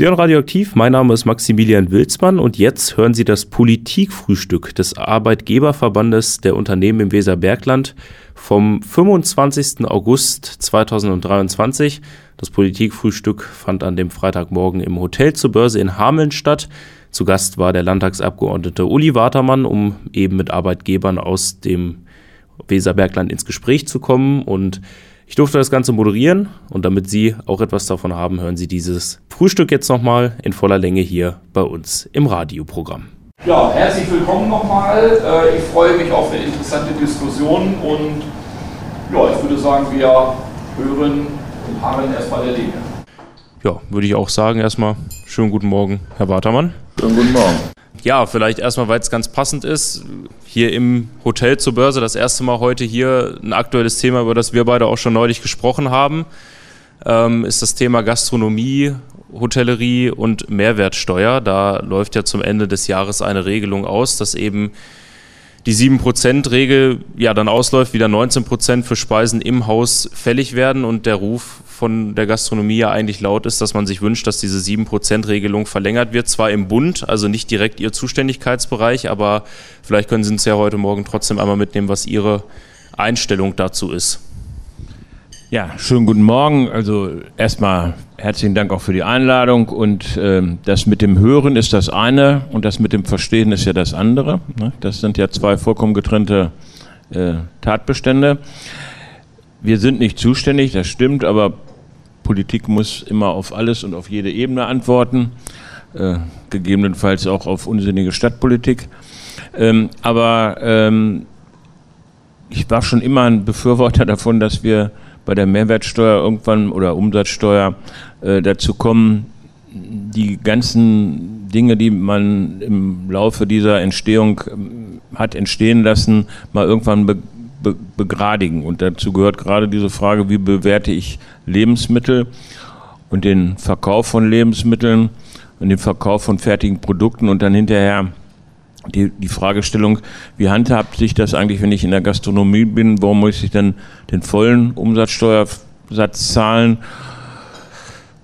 Sie hören Radioaktiv, mein Name ist Maximilian Wilsmann und jetzt hören Sie das Politikfrühstück des Arbeitgeberverbandes der Unternehmen im Weserbergland vom 25. August 2023. Das Politikfrühstück fand an dem Freitagmorgen im Hotel zur Börse in Hameln statt. Zu Gast war der Landtagsabgeordnete Uli Watermann, um eben mit Arbeitgebern aus dem Weserbergland ins Gespräch zu kommen und ich durfte das Ganze moderieren und damit Sie auch etwas davon haben, hören Sie dieses Frühstück jetzt nochmal in voller Länge hier bei uns im Radioprogramm. Ja, herzlich willkommen nochmal. Äh, ich freue mich auf eine interessante Diskussion und ja, ich würde sagen, wir hören und harren erstmal der Dinge. Ja, würde ich auch sagen, erstmal schönen guten Morgen, Herr Watermann. Schönen guten Morgen. Ja, vielleicht erstmal, weil es ganz passend ist. Hier im Hotel zur Börse, das erste Mal heute hier ein aktuelles Thema, über das wir beide auch schon neulich gesprochen haben, ähm, ist das Thema Gastronomie, Hotellerie und Mehrwertsteuer. Da läuft ja zum Ende des Jahres eine Regelung aus, dass eben die 7%-Regel ja dann ausläuft, wieder 19% für Speisen im Haus fällig werden und der Ruf von der Gastronomie ja eigentlich laut ist, dass man sich wünscht, dass diese 7%-Regelung verlängert wird. Zwar im Bund, also nicht direkt Ihr Zuständigkeitsbereich, aber vielleicht können Sie uns ja heute Morgen trotzdem einmal mitnehmen, was Ihre Einstellung dazu ist. Ja, schönen guten Morgen. Also erstmal herzlichen Dank auch für die Einladung. Und äh, das mit dem Hören ist das eine und das mit dem Verstehen ist ja das andere. Ne? Das sind ja zwei vollkommen getrennte äh, Tatbestände. Wir sind nicht zuständig, das stimmt, aber Politik muss immer auf alles und auf jede Ebene antworten, äh, gegebenenfalls auch auf unsinnige Stadtpolitik. Ähm, aber ähm, ich war schon immer ein Befürworter davon, dass wir bei der Mehrwertsteuer irgendwann oder Umsatzsteuer äh, dazu kommen, die ganzen Dinge, die man im Laufe dieser Entstehung ähm, hat entstehen lassen, mal irgendwann be be begradigen. Und dazu gehört gerade diese Frage, wie bewerte ich Lebensmittel und den Verkauf von Lebensmitteln und den Verkauf von fertigen Produkten und dann hinterher die, die Fragestellung, wie handhabt sich das eigentlich, wenn ich in der Gastronomie bin, warum muss ich dann den vollen Umsatzsteuersatz zahlen?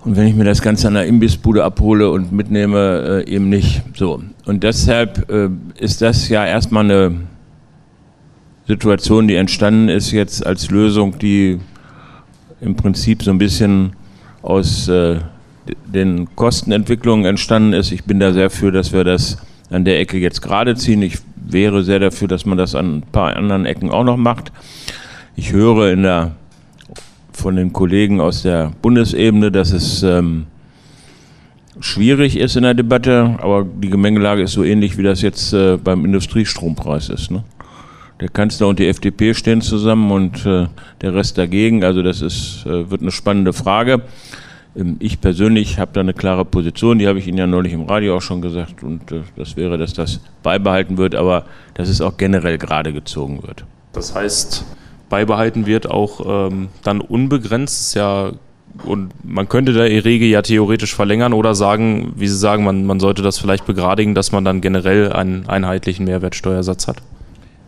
Und wenn ich mir das Ganze an der Imbissbude abhole und mitnehme, äh, eben nicht. So. Und deshalb äh, ist das ja erstmal eine Situation, die entstanden ist jetzt als Lösung, die im Prinzip so ein bisschen aus äh, den Kostenentwicklungen entstanden ist. Ich bin da sehr für, dass wir das an der Ecke jetzt gerade ziehen. Ich wäre sehr dafür, dass man das an ein paar anderen Ecken auch noch macht. Ich höre in der, von den Kollegen aus der Bundesebene, dass es ähm, schwierig ist in der Debatte, aber die Gemengelage ist so ähnlich, wie das jetzt äh, beim Industriestrompreis ist. Ne? der Kanzler und die FDP stehen zusammen und äh, der Rest dagegen. Also das ist, äh, wird eine spannende Frage. Ähm, ich persönlich habe da eine klare Position, die habe ich Ihnen ja neulich im Radio auch schon gesagt und äh, das wäre, dass das beibehalten wird, aber dass es auch generell gerade gezogen wird. Das heißt, beibehalten wird auch ähm, dann unbegrenzt, ja und man könnte der Regel ja theoretisch verlängern oder sagen, wie Sie sagen, man, man sollte das vielleicht begradigen, dass man dann generell einen einheitlichen Mehrwertsteuersatz hat.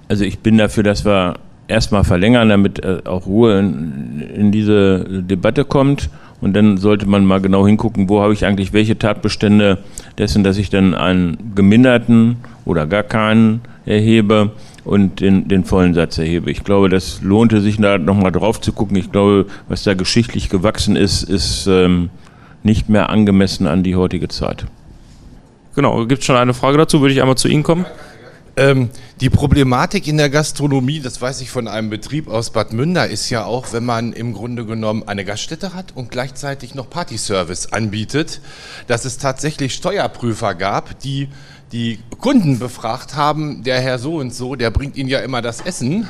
Also ich bin dafür, dass wir erstmal verlängern, damit äh, auch Ruhe in, in, diese Debatte kommt. Und dann sollte man mal genau hingucken, wo habe ich eigentlich welche Tatbestände dessen, dass ich dann einen geminderten oder gar keinen erhebe und den, den vollen Satz erhebe. Ich glaube, das lohnte sich da nochmal drauf zu gucken. Ich glaube, was da geschichtlich gewachsen ist, ist ähm, nicht mehr angemessen an die heutige Zeit. Genau, gibt es schon eine Frage dazu? Würde ich einmal zu Ihnen kommen? Ähm, die Problematik in der Gastronomie, das weiß ich von einem Betrieb aus Bad Münder, ist ja auch, wenn man im Grunde genommen eine Gaststätte hat und gleichzeitig noch Partyservice anbietet, dass es tatsächlich Steuerprüfer gab, die die Kunden befragt haben, der Herr so und so, der bringt ihnen ja immer das Essen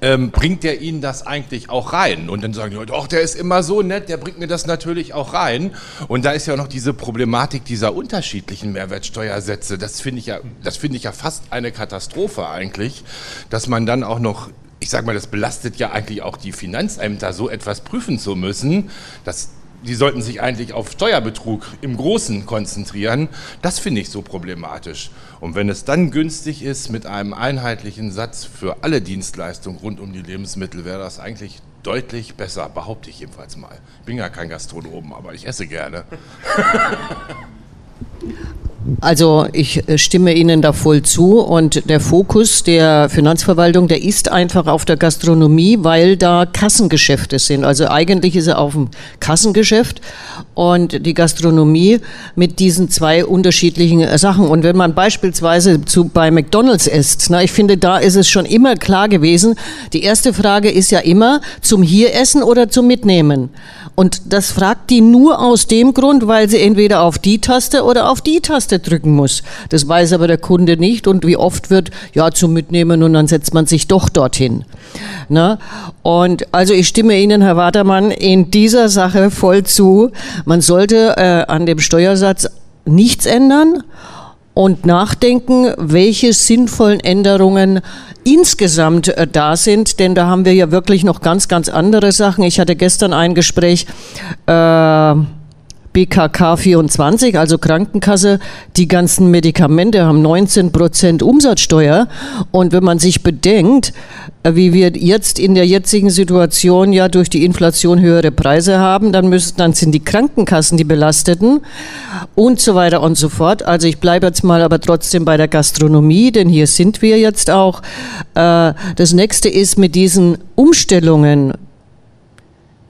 ähm, bringt der Ihnen das eigentlich auch rein? Und dann sagen die Leute, ach, der ist immer so nett, der bringt mir das natürlich auch rein. Und da ist ja noch diese Problematik dieser unterschiedlichen Mehrwertsteuersätze. Das finde ich ja, das finde ich ja fast eine Katastrophe eigentlich, dass man dann auch noch ich sage mal, das belastet ja eigentlich auch die Finanzämter, so etwas prüfen zu müssen. Das die sollten sich eigentlich auf Steuerbetrug im Großen konzentrieren. Das finde ich so problematisch. Und wenn es dann günstig ist mit einem einheitlichen Satz für alle Dienstleistungen rund um die Lebensmittel, wäre das eigentlich deutlich besser, behaupte ich jedenfalls mal. Bin ja kein Gastronom, aber ich esse gerne. Also ich äh, stimme Ihnen da voll zu und der Fokus der Finanzverwaltung, der ist einfach auf der Gastronomie, weil da Kassengeschäfte sind. Also eigentlich ist er auf dem Kassengeschäft und die Gastronomie mit diesen zwei unterschiedlichen äh, Sachen. Und wenn man beispielsweise zu, bei McDonald's isst, na, ich finde, da ist es schon immer klar gewesen, die erste Frage ist ja immer zum hier essen oder zum mitnehmen. Und das fragt die nur aus dem Grund, weil sie entweder auf die Taste oder auf die Taste drücken muss. Das weiß aber der Kunde nicht und wie oft wird, ja, zum Mitnehmen und dann setzt man sich doch dorthin. Na? Und also ich stimme Ihnen, Herr Watermann, in dieser Sache voll zu. Man sollte äh, an dem Steuersatz nichts ändern und nachdenken, welche sinnvollen Änderungen insgesamt äh, da sind, denn da haben wir ja wirklich noch ganz, ganz andere Sachen. Ich hatte gestern ein Gespräch. Äh, BKK 24, also Krankenkasse, die ganzen Medikamente haben 19 Prozent Umsatzsteuer. Und wenn man sich bedenkt, äh, wie wir jetzt in der jetzigen Situation ja durch die Inflation höhere Preise haben, dann müssen, dann sind die Krankenkassen die Belasteten und so weiter und so fort. Also ich bleibe jetzt mal aber trotzdem bei der Gastronomie, denn hier sind wir jetzt auch. Äh, das nächste ist mit diesen Umstellungen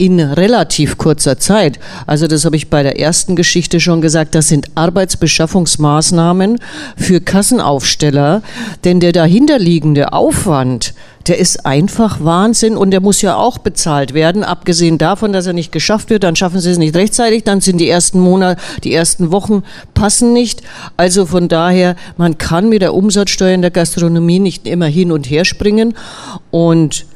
in relativ kurzer Zeit. Also das habe ich bei der ersten Geschichte schon gesagt, das sind Arbeitsbeschaffungsmaßnahmen für Kassenaufsteller, denn der dahinterliegende Aufwand, der ist einfach Wahnsinn und der muss ja auch bezahlt werden. Abgesehen davon, dass er nicht geschafft wird, dann schaffen sie es nicht rechtzeitig, dann sind die ersten Monate, die ersten Wochen passen nicht. Also von daher, man kann mit der Umsatzsteuer in der Gastronomie nicht immer hin und her springen und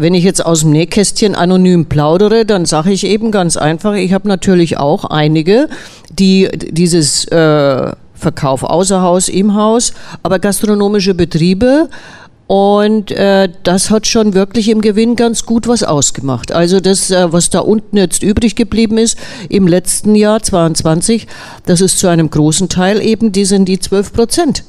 wenn ich jetzt aus dem Nähkästchen anonym plaudere, dann sage ich eben ganz einfach, ich habe natürlich auch einige, die dieses äh, Verkauf außer Haus, im Haus, aber gastronomische Betriebe und äh, das hat schon wirklich im Gewinn ganz gut was ausgemacht. Also das, äh, was da unten jetzt übrig geblieben ist im letzten Jahr 22, das ist zu einem großen Teil eben, die sind die 12 Prozent.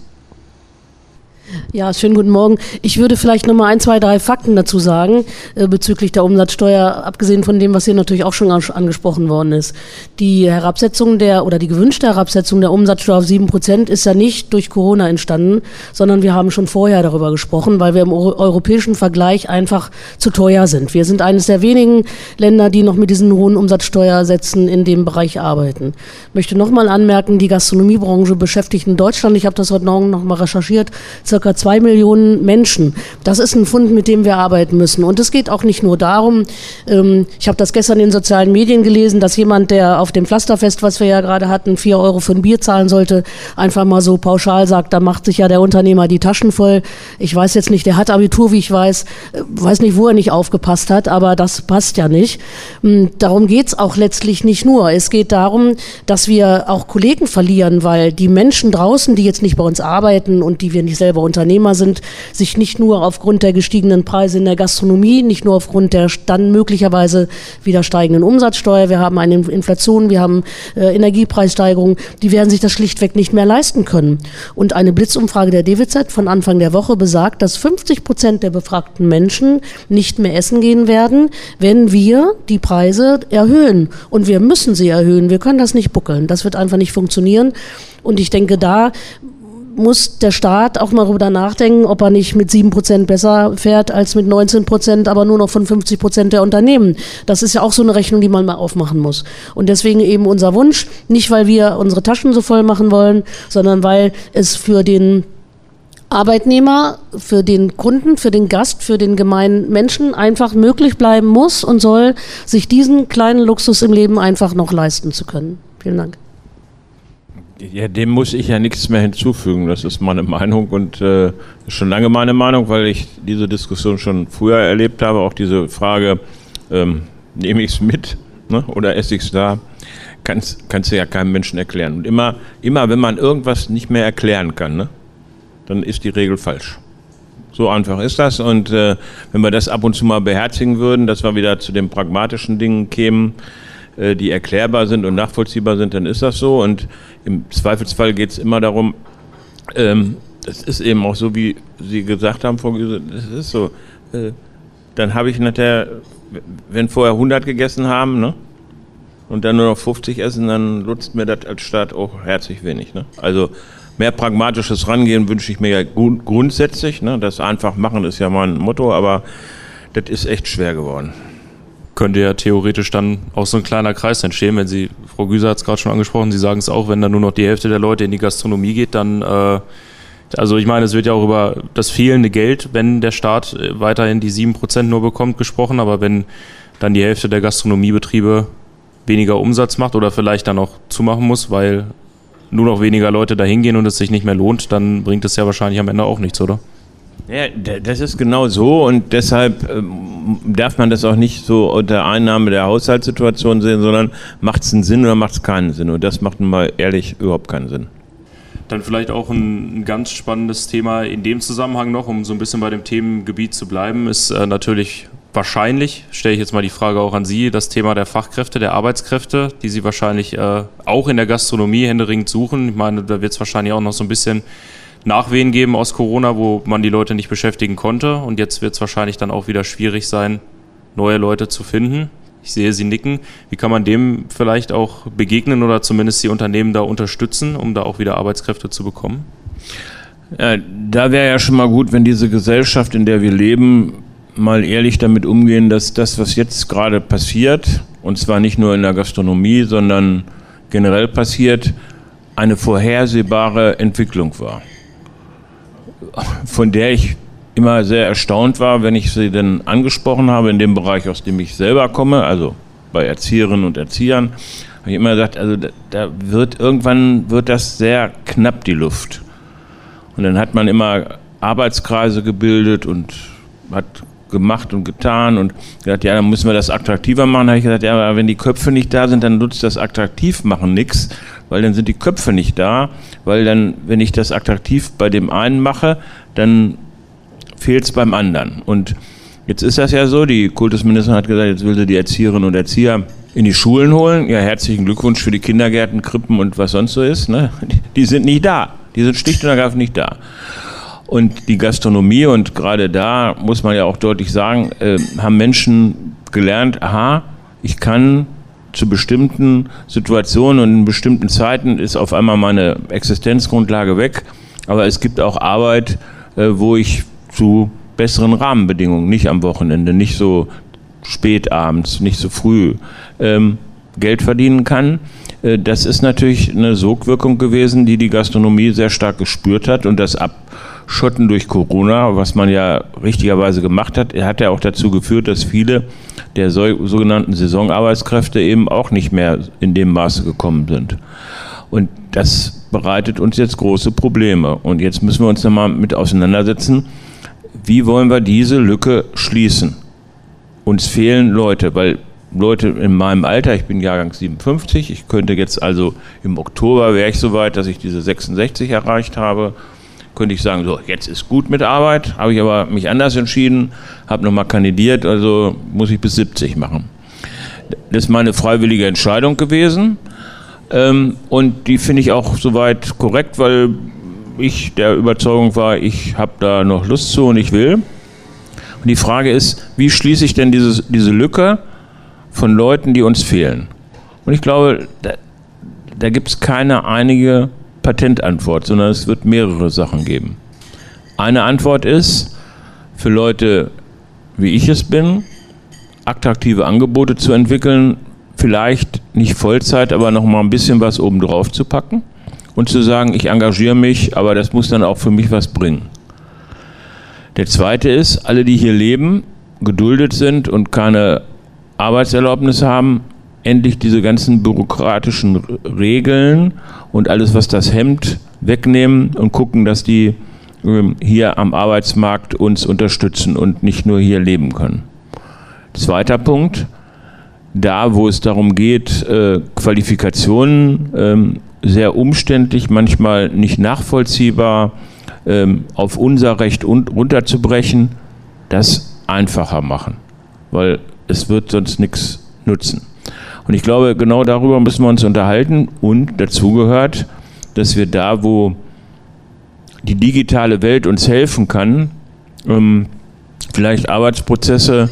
Ja, schönen guten Morgen. Ich würde vielleicht noch mal ein, zwei, drei Fakten dazu sagen äh, bezüglich der Umsatzsteuer, abgesehen von dem, was hier natürlich auch schon angesprochen worden ist. Die Herabsetzung der oder die gewünschte Herabsetzung der Umsatzsteuer auf sieben Prozent ist ja nicht durch Corona entstanden, sondern wir haben schon vorher darüber gesprochen, weil wir im europäischen Vergleich einfach zu teuer sind. Wir sind eines der wenigen Länder, die noch mit diesen hohen Umsatzsteuersätzen in dem Bereich arbeiten. Ich möchte noch mal anmerken, die Gastronomiebranche beschäftigt in Deutschland, ich habe das heute Morgen noch mal recherchiert, circa zwei Millionen Menschen. Das ist ein Fund, mit dem wir arbeiten müssen. Und es geht auch nicht nur darum, ähm, ich habe das gestern in sozialen Medien gelesen, dass jemand, der auf dem Pflasterfest, was wir ja gerade hatten, vier Euro für ein Bier zahlen sollte, einfach mal so pauschal sagt, da macht sich ja der Unternehmer die Taschen voll. Ich weiß jetzt nicht, der hat Abitur, wie ich weiß, äh, weiß nicht, wo er nicht aufgepasst hat, aber das passt ja nicht. Hm, darum geht's auch letztlich nicht nur. Es geht darum, dass wir auch Kollegen verlieren, weil die Menschen draußen, die jetzt nicht bei uns arbeiten und die wir nicht selber Unternehmer sind, sich nicht nur aufgrund der gestiegenen Preise in der Gastronomie, nicht nur aufgrund der dann möglicherweise wieder steigenden Umsatzsteuer, wir haben eine Inflation, wir haben äh, Energiepreissteigerungen, die werden sich das schlichtweg nicht mehr leisten können. Und eine Blitzumfrage der DWZ von Anfang der Woche besagt, dass 50 Prozent der befragten Menschen nicht mehr essen gehen werden, wenn wir die Preise erhöhen. Und wir müssen sie erhöhen. Wir können das nicht buckeln. Das wird einfach nicht funktionieren. Und ich denke, da muss der Staat auch mal darüber nachdenken, ob er nicht mit 7% besser fährt als mit 19%, aber nur noch von 50% der Unternehmen. Das ist ja auch so eine Rechnung, die man mal aufmachen muss. Und deswegen eben unser Wunsch, nicht weil wir unsere Taschen so voll machen wollen, sondern weil es für den Arbeitnehmer, für den Kunden, für den Gast, für den gemeinen Menschen einfach möglich bleiben muss und soll, sich diesen kleinen Luxus im Leben einfach noch leisten zu können. Vielen Dank. Ja, dem muss ich ja nichts mehr hinzufügen. Das ist meine Meinung und äh, schon lange meine Meinung, weil ich diese Diskussion schon früher erlebt habe. Auch diese Frage, ähm, nehme ich es mit ne, oder esse ich es da, kannst, kannst du ja keinem Menschen erklären. Und immer, immer wenn man irgendwas nicht mehr erklären kann, ne, dann ist die Regel falsch. So einfach ist das. Und äh, wenn wir das ab und zu mal beherzigen würden, dass wir wieder zu den pragmatischen Dingen kämen, die erklärbar sind und nachvollziehbar sind, dann ist das so. Und im Zweifelsfall geht es immer darum, ähm, das ist eben auch so, wie Sie gesagt haben, das ist so. Äh, dann habe ich nachher wenn vorher 100 gegessen haben, ne? Und dann nur noch 50 essen, dann nutzt mir das als Staat auch herzlich wenig. Ne? Also mehr pragmatisches Rangehen wünsche ich mir ja grundsätzlich. Ne? Das einfach machen ist ja mein Motto, aber das ist echt schwer geworden. Könnte ja theoretisch dann auch so ein kleiner Kreis entstehen, wenn Sie, Frau Güser hat es gerade schon angesprochen, Sie sagen es auch, wenn dann nur noch die Hälfte der Leute in die Gastronomie geht, dann äh, also ich meine, es wird ja auch über das fehlende Geld, wenn der Staat äh, weiterhin die 7% nur bekommt, gesprochen, aber wenn dann die Hälfte der Gastronomiebetriebe weniger Umsatz macht oder vielleicht dann auch zumachen muss, weil nur noch weniger Leute dahin gehen und es sich nicht mehr lohnt, dann bringt es ja wahrscheinlich am Ende auch nichts, oder? Ja, das ist genau so und deshalb ähm, darf man das auch nicht so unter Einnahme der Haushaltssituation sehen, sondern macht es einen Sinn oder macht es keinen Sinn? Und das macht mal ehrlich überhaupt keinen Sinn. Dann vielleicht auch ein, ein, ganz spannendes Thema in dem Zusammenhang noch, um so ein bisschen bei dem Themengebiet zu bleiben, ist äh, natürlich wahrscheinlich, stelle ich jetzt mal die Frage auch an Sie, das Thema der Fachkräfte, der Arbeitskräfte, die Sie wahrscheinlich äh, auch in der Gastronomie händeringend suchen. Ich meine, da wird es wahrscheinlich auch noch so ein bisschen Nachwehen geben aus Corona, wo man die Leute nicht beschäftigen konnte. Und jetzt wird es wahrscheinlich dann auch wieder schwierig sein, neue Leute zu finden. Ich sehe Sie nicken. Wie kann man dem vielleicht auch begegnen oder zumindest die Unternehmen da unterstützen, um da auch wieder Arbeitskräfte zu bekommen? Ja, da wäre ja schon mal gut, wenn diese Gesellschaft, in der wir leben, mal ehrlich damit umgehen, dass das, was jetzt gerade passiert, und zwar nicht nur in der Gastronomie, sondern generell passiert, eine vorhersehbare Entwicklung war, von der ich immer sehr erstaunt war, wenn ich sie denn angesprochen habe, in dem Bereich, aus dem ich selber komme, also bei Erzieherinnen und Erziehern, habe ich immer gesagt, also da wird irgendwann wird das sehr knapp die Luft. Und dann hat man immer Arbeitskreise gebildet und hat gemacht und getan und gesagt, ja, dann müssen wir das attraktiver machen. Da habe ich gesagt, ja, aber wenn die Köpfe nicht da sind, dann nutzt das attraktiv machen nichts, weil dann sind die Köpfe nicht da, weil dann, wenn ich das attraktiv bei dem einen mache, dann fehlt es beim anderen. Und jetzt ist das ja so, die Kultusministerin hat gesagt, jetzt will sie die Erzieherinnen und Erzieher in die Schulen holen. Ja, herzlichen Glückwunsch für die Kindergärten, Krippen und was sonst so ist. Ne? Die sind nicht da. Die sind schlicht und ergreifend nicht da. Und die Gastronomie, und gerade da muss man ja auch deutlich sagen, äh, haben Menschen gelernt, aha, ich kann zu bestimmten Situationen und in bestimmten Zeiten ist auf einmal meine Existenzgrundlage weg. Aber es gibt auch Arbeit, äh, wo ich zu besseren Rahmenbedingungen, nicht am Wochenende, nicht so spät abends, nicht so früh ähm, Geld verdienen kann. Äh, das ist natürlich eine Sogwirkung gewesen, die die Gastronomie sehr stark gespürt hat und das Abschotten durch Corona, was man ja richtigerweise gemacht hat, hat ja auch dazu geführt, dass viele der sogenannten Saisonarbeitskräfte eben auch nicht mehr in dem Maße gekommen sind. Und das bereitet uns jetzt große Probleme. Und jetzt müssen wir uns nochmal mit auseinandersetzen, wie wollen wir diese Lücke schließen? Uns fehlen Leute, weil Leute in meinem Alter, ich bin Jahrgang 57, ich könnte jetzt also im Oktober wäre ich soweit, dass ich diese 66 erreicht habe, könnte ich sagen, so jetzt ist gut mit Arbeit, habe ich aber mich anders entschieden, habe nochmal kandidiert, also muss ich bis 70 machen. Das ist meine freiwillige Entscheidung gewesen ähm, und die finde ich auch soweit korrekt, weil ich der Überzeugung war, ich habe da noch Lust zu und ich will. Und die Frage ist, wie schließe ich denn dieses, diese Lücke von Leuten, die uns fehlen? Und ich glaube, da, da gibt es keine einige Patentantwort, sondern es wird mehrere Sachen geben. Eine Antwort ist, für Leute, wie ich es bin, attraktive Angebote zu entwickeln, vielleicht nicht Vollzeit, aber noch mal ein bisschen was obendrauf zu packen und zu sagen, ich engagiere mich, aber das muss dann auch für mich was bringen. Der zweite ist, alle, die hier leben, geduldet sind und keine Arbeitserlaubnis haben, endlich diese ganzen bürokratischen Regeln und alles, was das hemmt, wegnehmen und gucken, dass die ähm, hier am Arbeitsmarkt uns unterstützen und nicht nur hier leben können. Zweiter Punkt, da wo es darum geht, äh, Qualifikationen ähm, sehr umständlich, manchmal nicht nachvollziehbar ähm, auf unser Recht runterzubrechen, das einfacher machen, weil es wird sonst nichts nutzen. Und ich glaube, genau darüber müssen wir uns unterhalten und dazu gehört, dass wir da, wo die digitale Welt uns helfen kann, ähm, vielleicht Arbeitsprozesse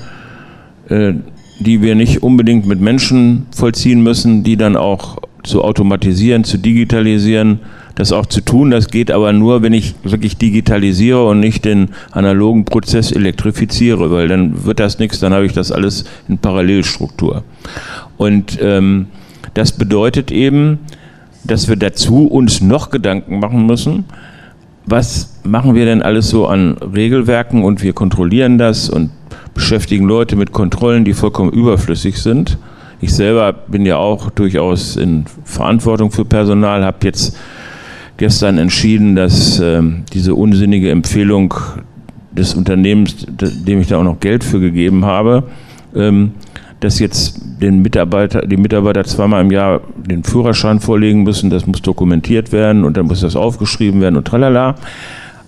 äh, die wir nicht unbedingt mit Menschen vollziehen müssen, die dann auch zu automatisieren, zu digitalisieren, das auch zu tun. Das geht aber nur, wenn ich wirklich digitalisiere und nicht den analogen Prozess elektrifiziere, weil dann wird das nichts, dann habe ich das alles in Parallelstruktur. Und ähm, das bedeutet eben, dass wir dazu uns noch Gedanken machen müssen, was machen wir denn alles so an Regelwerken und wir kontrollieren das und beschäftigen Leute mit Kontrollen, die vollkommen überflüssig sind. Ich selber bin ja auch durchaus in Verantwortung für Personal, habe jetzt gestern entschieden, dass äh, diese unsinnige Empfehlung des Unternehmens, dem ich da auch noch Geld für gegeben habe, ähm, dass jetzt den Mitarbeiter, die Mitarbeiter zweimal im Jahr den Führerschein vorlegen müssen, das muss dokumentiert werden und dann muss das aufgeschrieben werden und tralala.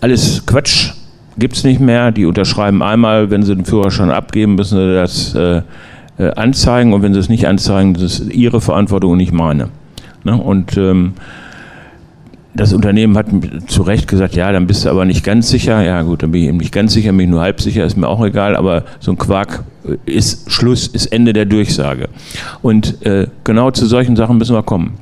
Alles Quatsch, gibt es nicht mehr. Die unterschreiben einmal, wenn sie den Führerschein abgeben, müssen sie das äh, äh, anzeigen und wenn sie es nicht anzeigen, das ist ihre Verantwortung und nicht meine. Ne? Und ähm, das Unternehmen hat zu Recht gesagt, ja, dann bist du aber nicht ganz sicher. Ja gut, dann bin ich eben nicht ganz sicher, bin ich nur halb sicher, ist mir auch egal, aber so ein Quark äh, ist Schluss, ist Ende der Durchsage. Und äh, genau zu solchen Sachen müssen wir kommen.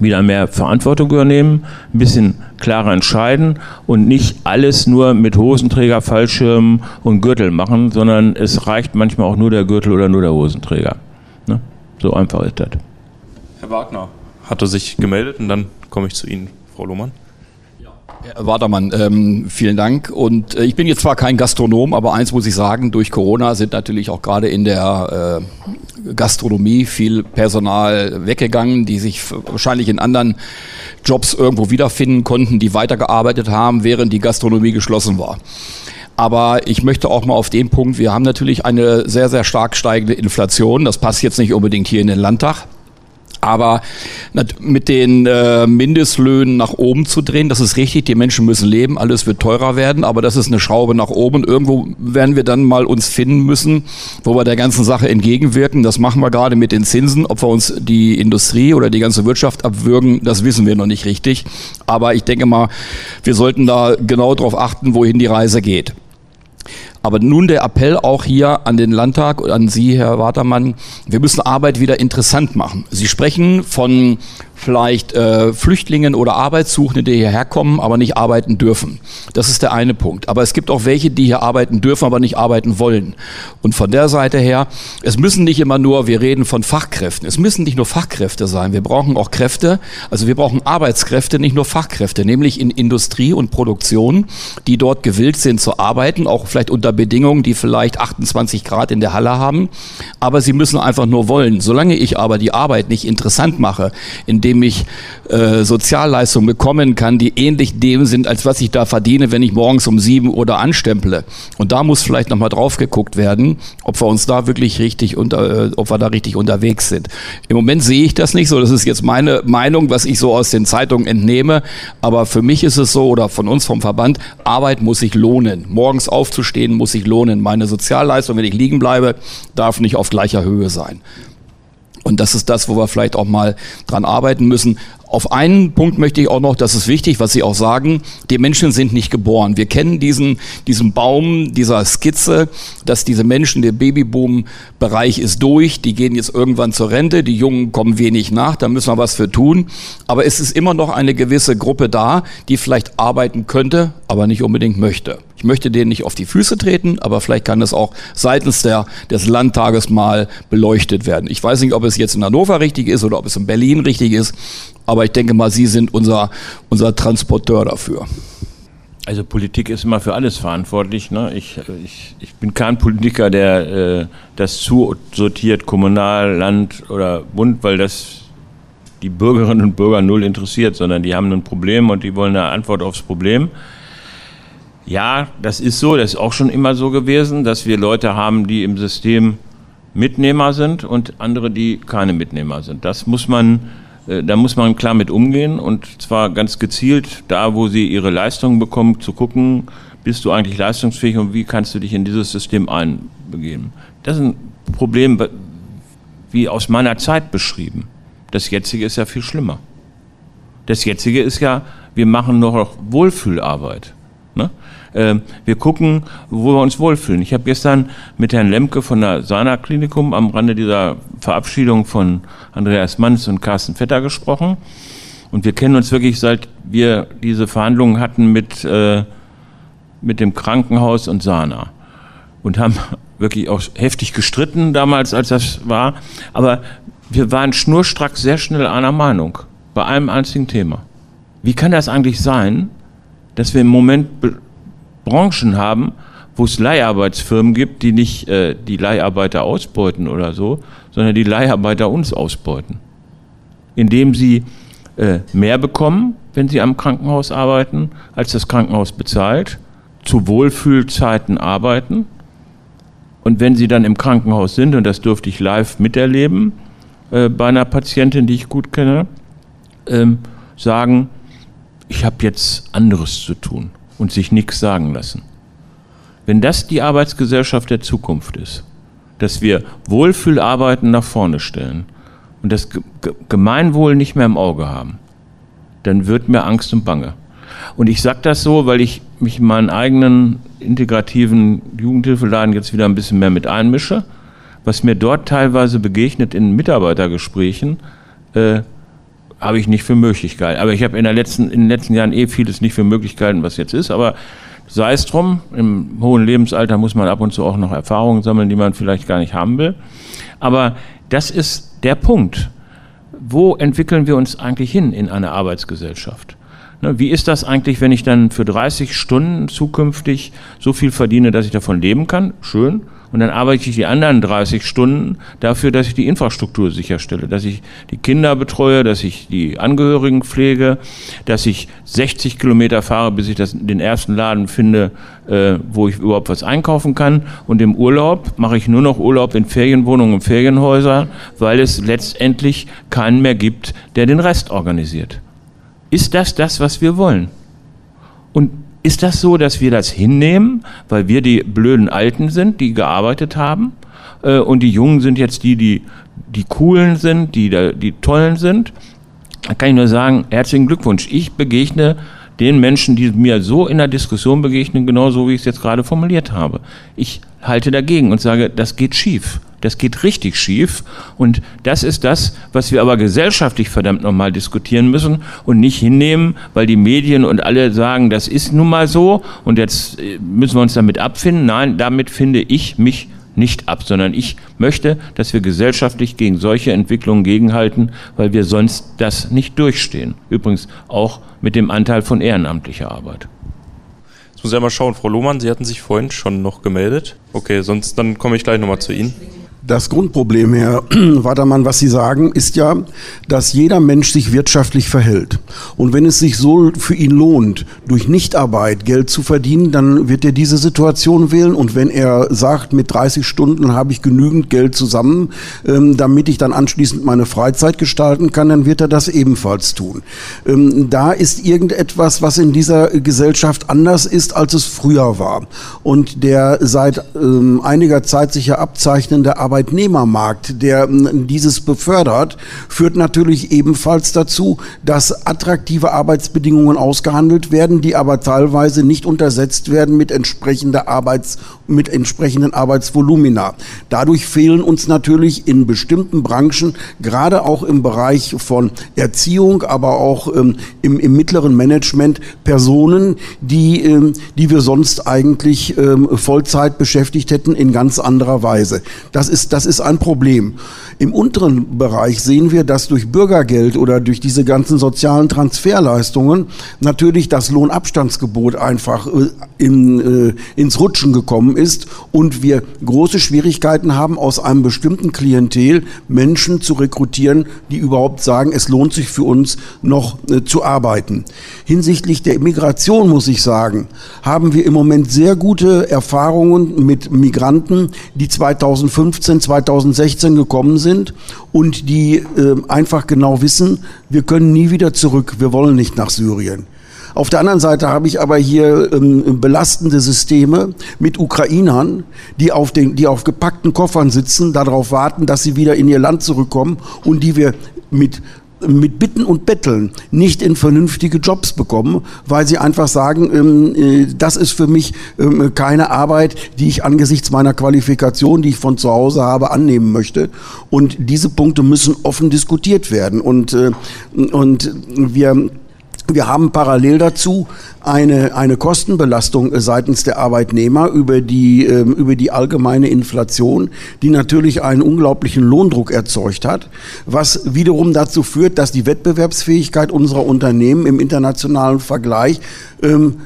Wieder mehr Verantwortung übernehmen, ein bisschen klarer entscheiden und nicht alles nur mit Hosenträger, Fallschirmen und Gürtel machen, sondern es reicht manchmal auch nur der Gürtel oder nur der Hosenträger. Ne? So einfach ist das. Herr Wagner hatte sich gemeldet und dann komme ich zu Ihnen. Frau Lohmann. Herr Watermann, ähm, vielen Dank. Und äh, ich bin jetzt zwar kein Gastronom, aber eins muss ich sagen, durch Corona sind natürlich auch gerade in der äh, Gastronomie viel Personal weggegangen, die sich wahrscheinlich in anderen Jobs irgendwo wiederfinden konnten, die weitergearbeitet haben, während die Gastronomie geschlossen war. Aber ich möchte auch mal auf den Punkt, wir haben natürlich eine sehr, sehr stark steigende Inflation. Das passt jetzt nicht unbedingt hier in den Landtag. Aber mit den äh, Mindestlöhnen nach oben zu drehen, das ist richtig, die Menschen müssen leben, alles wird teurer werden, aber das ist eine Schraube nach oben. Irgendwo werden wir dann mal uns finden müssen, wo wir der ganzen Sache entgegenwirken. Das machen wir gerade mit den Zinsen. Ob wir uns die Industrie oder die ganze Wirtschaft abwürgen, das wissen wir noch nicht richtig. Aber ich denke mal, wir sollten da genau darauf achten, wohin die Reise geht. Aber nun der Appell auch hier an den Landtag und an Sie, Herr Watermann, wir müssen Arbeit wieder interessant machen. Sie sprechen von vielleicht äh, Flüchtlingen oder Arbeitssuchende, die hierher kommen, aber nicht arbeiten dürfen. Das ist der eine Punkt. Aber es gibt auch welche, die hier arbeiten dürfen, aber nicht arbeiten wollen. Und von der Seite her, es müssen nicht immer nur, wir reden von Fachkräften, es müssen nicht nur Fachkräfte sein, wir brauchen auch Kräfte, also wir brauchen Arbeitskräfte, nicht nur Fachkräfte, nämlich in Industrie und Produktion, die dort gewillt sind zu arbeiten, auch vielleicht unter Bedingungen, die vielleicht 28 Grad in der Halle haben, aber sie müssen einfach nur wollen. Solange ich aber die Arbeit nicht interessant mache, indem dem ich äh, Sozialleistungen bekommen kann, die ähnlich dem sind, als was ich da verdiene, wenn ich morgens um sieben Uhr da anstemple. Und da muss vielleicht nochmal drauf geguckt werden, ob wir uns da wirklich richtig unter, äh, ob wir da richtig unterwegs sind. Im Moment sehe ich das nicht so. Das ist jetzt meine Meinung, was ich so aus den Zeitungen entnehme. Aber für mich ist es so, oder von uns vom Verband, Arbeit muss sich lohnen. Morgens aufzustehen muss sich lohnen. Meine Sozialleistung, wenn ich liegen bleibe, darf nicht auf gleicher Höhe sein. Und das ist das, wo wir vielleicht auch mal dran arbeiten müssen. Auf einen Punkt möchte ich auch noch, das ist wichtig, was Sie auch sagen, die Menschen sind nicht geboren. Wir kennen diesen, diesen Baum, dieser Skizze, dass diese Menschen, der Babyboom-Bereich ist durch, die gehen jetzt irgendwann zur Rente, die Jungen kommen wenig nach, da müssen wir was für tun. Aber es ist immer noch eine gewisse Gruppe da, die vielleicht arbeiten könnte, aber nicht unbedingt möchte. Ich möchte denen nicht auf die Füße treten, aber vielleicht kann das auch seitens der, des Landtages mal beleuchtet werden. Ich weiß nicht, ob es jetzt in Hannover richtig ist oder ob es in Berlin richtig ist, aber ich denke mal, Sie sind unser, unser Transporteur dafür. Also Politik ist immer für alles verantwortlich. Ne? Ich, ich, ich bin kein Politiker, der äh, das zusortiert, Kommunal, Land oder Bund, weil das die Bürgerinnen und Bürger null interessiert, sondern die haben ein Problem und die wollen eine Antwort aufs Problem. Ja, das ist so, das ist auch schon immer so gewesen, dass wir Leute haben, die im System Mitnehmer sind und andere, die keine Mitnehmer sind. Das muss man, da muss man klar mit umgehen und zwar ganz gezielt da, wo sie ihre Leistungen bekommen, zu gucken, bist du eigentlich leistungsfähig und wie kannst du dich in dieses System einbegeben. Das ist ein Problem, wie aus meiner Zeit beschrieben. Das jetzige ist ja viel schlimmer. Das jetzige ist ja, wir machen nur noch Wohlfühlarbeit. Ne? Ähm, wir gucken, wo wir uns wohlfühlen. Ich habe gestern mit Herrn Lemke von der Sana Klinikum am Rande dieser Verabschiedung von Andreas Manns und Carsten Vetter gesprochen. Und wir kennen uns wirklich seit wir diese Verhandlungen hatten mit, äh, mit dem Krankenhaus und Sana. Und haben wirklich auch heftig gestritten damals, als das war. Aber wir waren schnurstracks sehr schnell einer Meinung. Bei einem einzigen Thema. Wie kann das eigentlich sein, dass wir im Moment Branchen haben, wo es Leiharbeitsfirmen gibt, die nicht äh, die Leiharbeiter ausbeuten oder so, sondern die Leiharbeiter uns ausbeuten. Indem sie äh, mehr bekommen, wenn sie am Krankenhaus arbeiten, als das Krankenhaus bezahlt, zu Wohlfühlzeiten arbeiten. Und wenn sie dann im Krankenhaus sind, und das durfte ich live miterleben, äh, bei einer Patientin, die ich gut kenne, ähm, sagen, ich habe jetzt anderes zu tun und sich nichts sagen lassen. Wenn das die Arbeitsgesellschaft der Zukunft ist, dass wir Wohlfühlarbeiten nach vorne stellen und das Gemeinwohl nicht mehr im Auge haben, dann wird mir Angst und Bange. Und ich sage das so, weil ich mich in meinen eigenen integrativen Jugendhilfeladen jetzt wieder ein bisschen mehr mit einmische. Was mir dort teilweise begegnet in Mitarbeitergesprächen, äh, habe ich nicht für Möglichkeiten. Aber ich habe in, der letzten, in den letzten Jahren eh vieles nicht für Möglichkeiten, was jetzt ist. Aber sei es drum, im hohen Lebensalter muss man ab und zu auch noch Erfahrungen sammeln, die man vielleicht gar nicht haben will. Aber das ist der Punkt. Wo entwickeln wir uns eigentlich hin in einer Arbeitsgesellschaft? Ne, wie ist das eigentlich, wenn ich dann für 30 Stunden zukünftig so viel verdiene, dass ich davon leben kann? Schön und dann arbeite ich die anderen 30 Stunden dafür, dass ich die Infrastruktur sicherstelle, dass ich die Kinder betreue, dass ich die Angehörigen pflege, dass ich 60 Kilometer fahre, bis ich das, den ersten Laden finde, äh, wo ich überhaupt was einkaufen kann. Und im Urlaub mache ich nur noch Urlaub in Ferienwohnungen und Ferienhäusern, weil es letztendlich keinen mehr gibt, der den Rest organisiert. Ist das das, was wir wollen? Ist das so, dass wir das hinnehmen, weil wir die blöden Alten sind, die gearbeitet haben? Äh, und die Jungen sind jetzt die, die die coolen sind, die die tollen sind? Da kann ich nur sagen, herzlichen Glückwunsch. Ich begegne den Menschen, die mir so in der Diskussion begegnen, genauso wie ich es jetzt gerade formuliert habe. Ich halte dagegen und sage, das geht schief. Das geht richtig schief. Und das ist das, was wir aber gesellschaftlich verdammt nochmal diskutieren müssen und nicht hinnehmen, weil die Medien und alle sagen, das ist nun mal so und jetzt äh, müssen wir uns damit abfinden. Nein, damit finde ich mich nicht ab, sondern ich möchte, dass wir gesellschaftlich gegen solche Entwicklungen gegenhalten, weil wir sonst das nicht durchstehen. Übrigens auch mit dem Anteil von ehrenamtlicher Arbeit. Jetzt muss ich einmal schauen, Frau Lohmann, Sie hatten sich vorhin schon noch gemeldet. Okay, sonst dann komme ich gleich nochmal zu Ihnen. Das Grundproblem, Herr Watermann, was Sie sagen, ist ja, dass jeder Mensch sich wirtschaftlich verhält. Und wenn es sich so für ihn lohnt, durch Nichtarbeit Geld zu verdienen, dann wird er diese Situation wählen. Und wenn er sagt, mit 30 Stunden habe ich genügend Geld zusammen, ähm, damit ich dann anschließend meine Freizeit gestalten kann, dann wird er das ebenfalls tun. Ähm, da ist irgendetwas, was in dieser Gesellschaft anders ist, als es früher war. Und der seit ähm, einiger Zeit sich ja abzeichnende Arbeitnehmermarkt, der dieses befördert, führt natürlich ebenfalls dazu, dass attraktive Arbeitsbedingungen ausgehandelt werden, die aber teilweise nicht untersetzt werden mit entsprechender Arbeits mit entsprechenden Arbeitsvolumina. Dadurch fehlen uns natürlich in bestimmten Branchen, gerade auch im Bereich von Erziehung, aber auch ähm, im, im, mittleren Management Personen, die, ähm, die wir sonst eigentlich ähm, Vollzeit beschäftigt hätten in ganz anderer Weise. Das ist, das ist ein Problem. Im unteren Bereich sehen wir, dass durch Bürgergeld oder durch diese ganzen sozialen Transferleistungen natürlich das Lohnabstandsgebot einfach äh, in, äh, ins Rutschen gekommen ist und wir große Schwierigkeiten haben, aus einem bestimmten Klientel Menschen zu rekrutieren, die überhaupt sagen, es lohnt sich für uns noch äh, zu arbeiten. Hinsichtlich der Immigration muss ich sagen, haben wir im Moment sehr gute Erfahrungen mit Migranten, die 2015, 2016 gekommen sind sind und die äh, einfach genau wissen, wir können nie wieder zurück, wir wollen nicht nach Syrien. Auf der anderen Seite habe ich aber hier ähm, belastende Systeme mit Ukrainern, die auf, den, die auf gepackten Koffern sitzen, darauf warten, dass sie wieder in ihr Land zurückkommen und die wir mit mit Bitten und Betteln nicht in vernünftige Jobs bekommen, weil sie einfach sagen, ähm, äh, das ist für mich ähm, keine Arbeit, die ich angesichts meiner Qualifikation, die ich von zu Hause habe, annehmen möchte. Und diese Punkte müssen offen diskutiert werden. Und, äh, und wir wir haben parallel dazu eine, eine Kostenbelastung seitens der Arbeitnehmer über die, äh, über die allgemeine Inflation, die natürlich einen unglaublichen Lohndruck erzeugt hat, was wiederum dazu führt, dass die Wettbewerbsfähigkeit unserer Unternehmen im internationalen Vergleich ähm,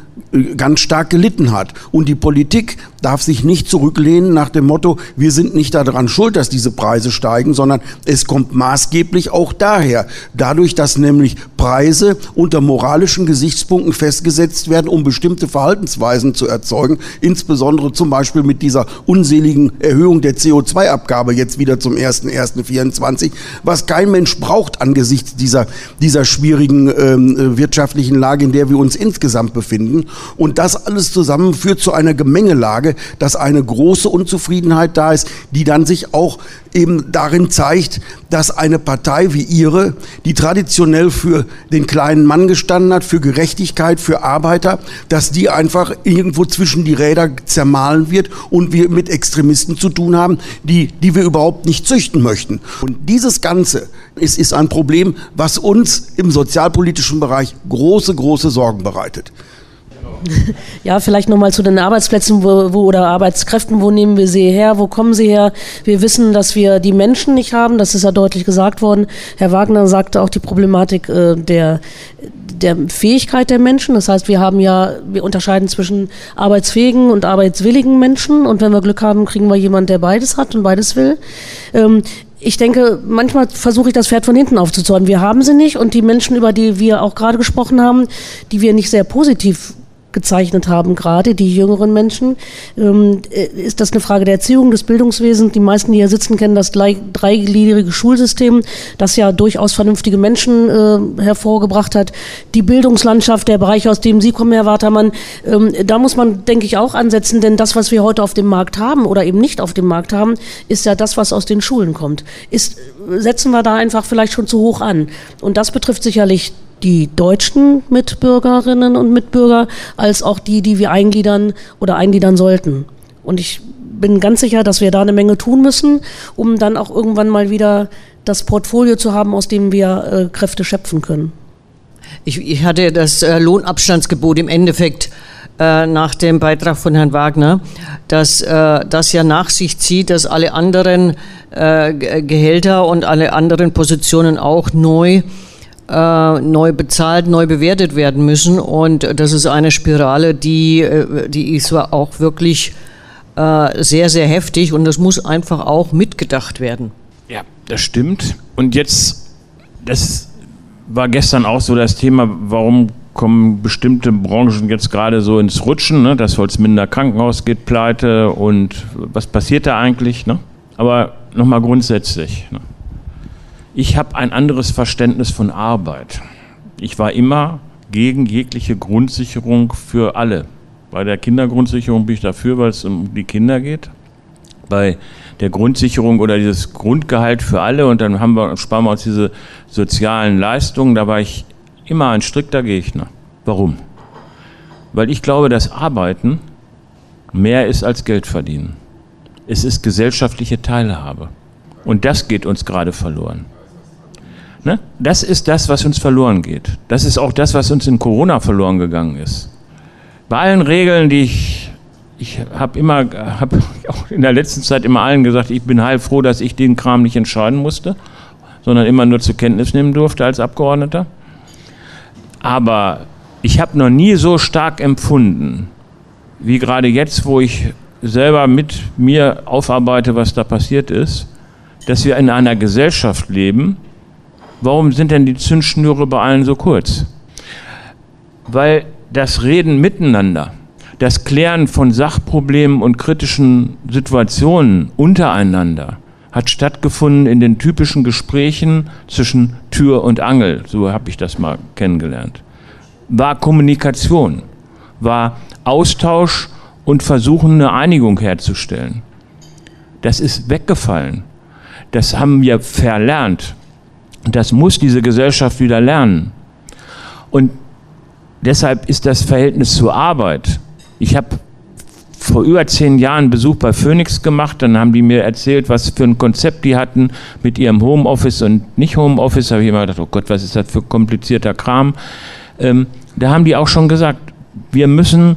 ganz stark gelitten hat. Und die Politik darf sich nicht zurücklehnen nach dem Motto, wir sind nicht daran schuld, dass diese Preise steigen, sondern es kommt maßgeblich auch daher. Dadurch, dass nämlich Preise unter moralischen Gesichtspunkten festgesetzt werden, um bestimmte Verhaltensweisen zu erzeugen, insbesondere zum Beispiel mit dieser unseligen Erhöhung der CO2-Abgabe jetzt wieder zum 1.1.24, was kein Mensch braucht angesichts dieser, dieser schwierigen ähm, wirtschaftlichen Lage, in der wir uns insgesamt befinden. Und das alles zusammen führt zu einer Gemengelage, dass eine große Unzufriedenheit da ist, die dann sich auch eben darin zeigt, dass eine Partei wie ihre, die traditionell für den kleinen Mann gestanden hat, für Gerechtigkeit, für Arbeiter, dass die einfach irgendwo zwischen die Räder zermahlen wird und wir mit Extremisten zu tun haben, die, die wir überhaupt nicht züchten möchten. Und dieses Ganze ist, ist ein Problem, was uns im sozialpolitischen Bereich große, große Sorgen bereitet. Ja, vielleicht nochmal zu den Arbeitsplätzen wo, wo, oder Arbeitskräften. Wo nehmen wir sie her? Wo kommen sie her? Wir wissen, dass wir die Menschen nicht haben. Das ist ja deutlich gesagt worden. Herr Wagner sagte auch die Problematik äh, der, der Fähigkeit der Menschen. Das heißt, wir haben ja, wir unterscheiden zwischen arbeitsfähigen und arbeitswilligen Menschen. Und wenn wir Glück haben, kriegen wir jemanden, der beides hat und beides will. Ähm, ich denke, manchmal versuche ich das Pferd von hinten aufzuzäumen. Wir haben sie nicht und die Menschen, über die wir auch gerade gesprochen haben, die wir nicht sehr positiv gezeichnet haben, gerade die jüngeren Menschen. Ähm, äh, ist das eine Frage der Erziehung, des Bildungswesens? Die meisten, die hier sitzen, kennen das dreigliedrige Schulsystem, das ja durchaus vernünftige Menschen äh, hervorgebracht hat. Die Bildungslandschaft, der Bereich, aus dem Sie kommen, Herr Watermann, ähm, da muss man, denke ich, auch ansetzen, denn das, was wir heute auf dem Markt haben oder eben nicht auf dem Markt haben, ist ja das, was aus den Schulen kommt. Ist, setzen wir da einfach vielleicht schon zu hoch an. Und das betrifft sicherlich die deutschen Mitbürgerinnen und Mitbürger als auch die, die wir eingliedern oder eingliedern sollten. Und ich bin ganz sicher, dass wir da eine Menge tun müssen, um dann auch irgendwann mal wieder das Portfolio zu haben, aus dem wir äh, Kräfte schöpfen können. Ich, ich hatte das äh, Lohnabstandsgebot im Endeffekt äh, nach dem Beitrag von Herrn Wagner, dass äh, das ja nach sich zieht, dass alle anderen äh, Gehälter und alle anderen Positionen auch neu äh, neu bezahlt, neu bewertet werden müssen. Und das ist eine Spirale, die, äh, die ist auch wirklich äh, sehr, sehr heftig und das muss einfach auch mitgedacht werden. Ja, das stimmt. Und jetzt, das war gestern auch so das Thema, warum kommen bestimmte Branchen jetzt gerade so ins Rutschen. Ne? Das Holzminder Krankenhaus geht pleite und was passiert da eigentlich? Ne? Aber nochmal grundsätzlich. Ne? Ich habe ein anderes Verständnis von Arbeit. Ich war immer gegen jegliche Grundsicherung für alle. Bei der Kindergrundsicherung bin ich dafür, weil es um die Kinder geht. Bei der Grundsicherung oder dieses Grundgehalt für alle und dann haben wir, sparen wir uns diese sozialen Leistungen, da war ich immer ein strikter Gegner. Warum? Weil ich glaube, dass Arbeiten mehr ist als Geld verdienen. Es ist gesellschaftliche Teilhabe. Und das geht uns gerade verloren. Ne? Das ist das, was uns verloren geht. Das ist auch das, was uns in Corona verloren gegangen ist. Bei allen Regeln, die ich, ich habe immer, habe auch in der letzten Zeit immer allen gesagt, ich bin heilfroh, dass ich den Kram nicht entscheiden musste, sondern immer nur zur Kenntnis nehmen durfte als Abgeordneter. Aber ich habe noch nie so stark empfunden, wie gerade jetzt, wo ich selber mit mir aufarbeite, was da passiert ist, dass wir in einer Gesellschaft leben, Warum sind denn die Zündschnüre bei allen so kurz? Weil das Reden miteinander, das Klären von Sachproblemen und kritischen Situationen untereinander hat stattgefunden in den typischen Gesprächen zwischen Tür und Angel, so habe ich das mal kennengelernt. War Kommunikation, war Austausch und Versuchen, eine Einigung herzustellen. Das ist weggefallen. Das haben wir verlernt. Das muss diese Gesellschaft wieder lernen. Und deshalb ist das Verhältnis zur Arbeit. Ich habe vor über zehn Jahren Besuch bei Phoenix gemacht. Dann haben die mir erzählt, was für ein Konzept die hatten mit ihrem Homeoffice und nicht Homeoffice. Da habe ich immer gedacht, oh Gott, was ist das für komplizierter Kram. Ähm, da haben die auch schon gesagt, wir müssen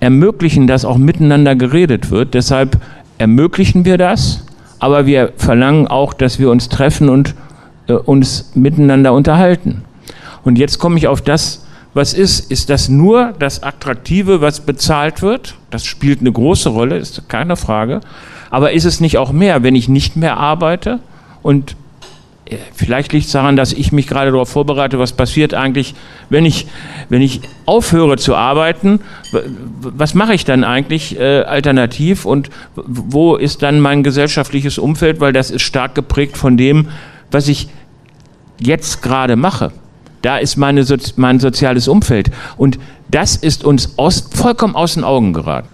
ermöglichen, dass auch miteinander geredet wird. Deshalb ermöglichen wir das, aber wir verlangen auch, dass wir uns treffen und uns miteinander unterhalten. Und jetzt komme ich auf das, was ist? Ist das nur das Attraktive, was bezahlt wird? Das spielt eine große Rolle, ist keine Frage. Aber ist es nicht auch mehr, wenn ich nicht mehr arbeite und äh, Vielleicht liegt es daran, dass ich mich gerade darauf vorbereite, was passiert eigentlich, wenn ich, wenn ich aufhöre zu arbeiten. Was mache ich dann eigentlich äh, alternativ und wo ist dann mein gesellschaftliches Umfeld? Weil das ist stark geprägt von dem, was ich jetzt gerade mache. Da ist meine, mein soziales Umfeld. Und das ist uns aus, vollkommen aus den Augen geraten.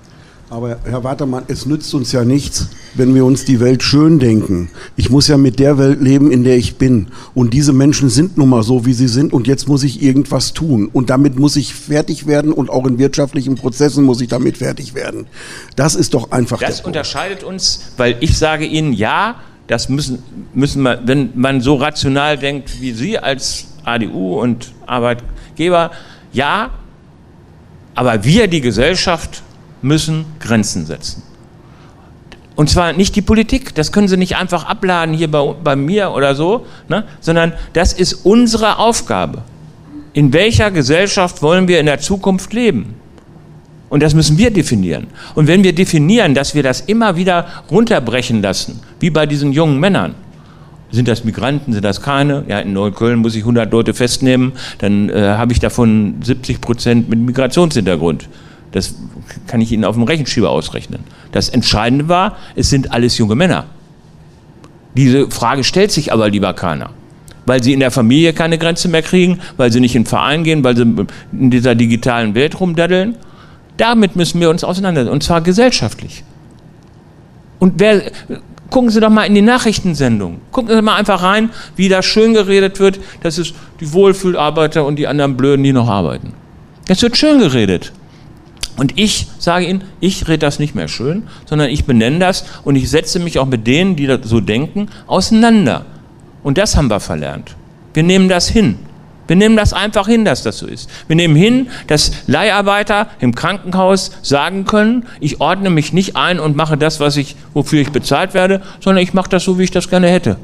Aber Herr Watermann, es nützt uns ja nichts, wenn wir uns die Welt schön denken. Ich muss ja mit der Welt leben, in der ich bin. Und diese Menschen sind nun mal so, wie sie sind. Und jetzt muss ich irgendwas tun. Und damit muss ich fertig werden. Und auch in wirtschaftlichen Prozessen muss ich damit fertig werden. Das ist doch einfach. Das unterscheidet uns, weil ich sage Ihnen, ja, das müssen, müssen wir, wenn man so rational denkt wie Sie als ADU und Arbeitgeber, ja, aber wir, die Gesellschaft, müssen Grenzen setzen. Und zwar nicht die Politik, das können Sie nicht einfach abladen hier bei, bei mir oder so, ne? sondern das ist unsere Aufgabe. In welcher Gesellschaft wollen wir in der Zukunft leben? Und das müssen wir definieren. Und wenn wir definieren, dass wir das immer wieder runterbrechen lassen, wie bei diesen jungen Männern, sind das Migranten, sind das keine? Ja, in Neukölln muss ich 100 Leute festnehmen, dann äh, habe ich davon 70 Prozent mit Migrationshintergrund. Das kann ich Ihnen auf dem Rechenschieber ausrechnen. Das Entscheidende war, es sind alles junge Männer. Diese Frage stellt sich aber lieber keiner. Weil sie in der Familie keine Grenze mehr kriegen, weil sie nicht in den Verein gehen, weil sie in dieser digitalen Welt rumdaddeln. Damit müssen wir uns auseinandersetzen, und zwar gesellschaftlich. Und wer, gucken Sie doch mal in die Nachrichtensendung. Gucken Sie mal einfach rein, wie da schön geredet wird, das ist die Wohlfühlarbeiter und die anderen Blöden, die noch arbeiten. Es wird schön geredet. Und ich sage Ihnen, ich rede das nicht mehr schön, sondern ich benenne das und ich setze mich auch mit denen, die so denken, auseinander. Und das haben wir verlernt. Wir nehmen das hin. Wir nehmen das einfach hin, dass das so ist. Wir nehmen hin, dass Leiharbeiter im Krankenhaus sagen können, ich ordne mich nicht ein und mache das, was ich, wofür ich bezahlt werde, sondern ich mache das so, wie ich das gerne hätte.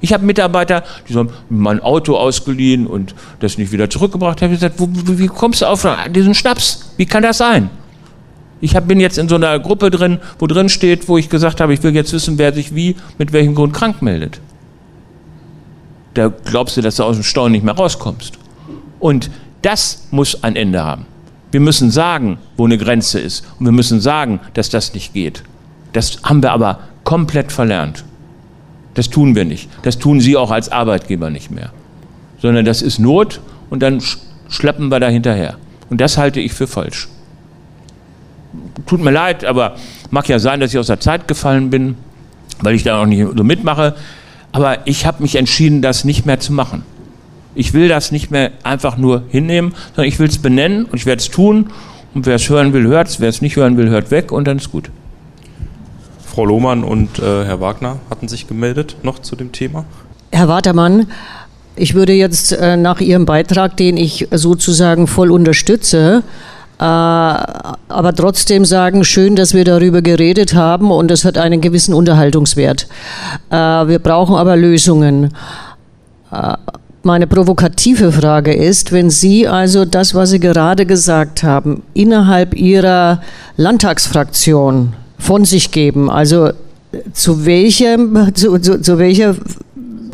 Ich habe Mitarbeiter, die haben mein Auto ausgeliehen und das nicht wieder zurückgebracht. Ich habe gesagt, wo, wie kommst du auf diesen Schnaps? Wie kann das sein? Ich hab, bin jetzt in so einer Gruppe drin, wo drin steht, wo ich gesagt habe, ich will jetzt wissen, wer sich wie, mit welchem Grund krank meldet da glaubst du, dass du aus dem Stau nicht mehr rauskommst. Und das muss ein Ende haben. Wir müssen sagen, wo eine Grenze ist. Und wir müssen sagen, dass das nicht geht. Das haben wir aber komplett verlernt. Das tun wir nicht. Das tun Sie auch als Arbeitgeber nicht mehr. Sondern das ist Not und dann schleppen wir da hinterher. Und das halte ich für falsch. Tut mir leid, aber mag ja sein, dass ich aus der Zeit gefallen bin, weil ich da auch nicht so mitmache. Aber ich habe mich entschieden, das nicht mehr zu machen. Ich will das nicht mehr einfach nur hinnehmen, sondern ich will es benennen und ich werde es tun. Und wer es hören will, hört es. Wer es nicht hören will, hört weg und dann ist gut. Frau Lohmann und äh, Herr Wagner hatten sich gemeldet noch zu dem Thema. Herr Watermann, ich würde jetzt äh, nach Ihrem Beitrag, den ich sozusagen voll unterstütze, aber trotzdem sagen, schön, dass wir darüber geredet haben und es hat einen gewissen Unterhaltungswert. Äh, wir brauchen aber Lösungen. Äh, meine provokative Frage ist, wenn Sie also das, was Sie gerade gesagt haben, innerhalb Ihrer Landtagsfraktion von sich geben, also zu welchem, zu, zu, zu welcher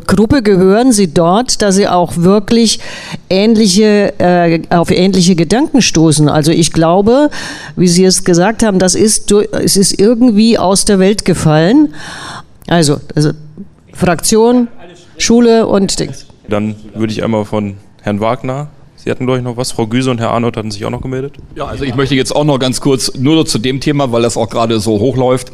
Gruppe gehören Sie dort, dass Sie auch wirklich ähnliche, äh, auf ähnliche Gedanken stoßen. Also ich glaube, wie Sie es gesagt haben, das ist, es ist irgendwie aus der Welt gefallen. Also, also Fraktion, Schule und Dings. Dann würde ich einmal von Herrn Wagner Sie hatten, glaube ich, noch was. Frau Güse und Herr Arnold hatten sich auch noch gemeldet. Ja, also ich möchte jetzt auch noch ganz kurz nur zu dem Thema, weil das auch gerade so hochläuft.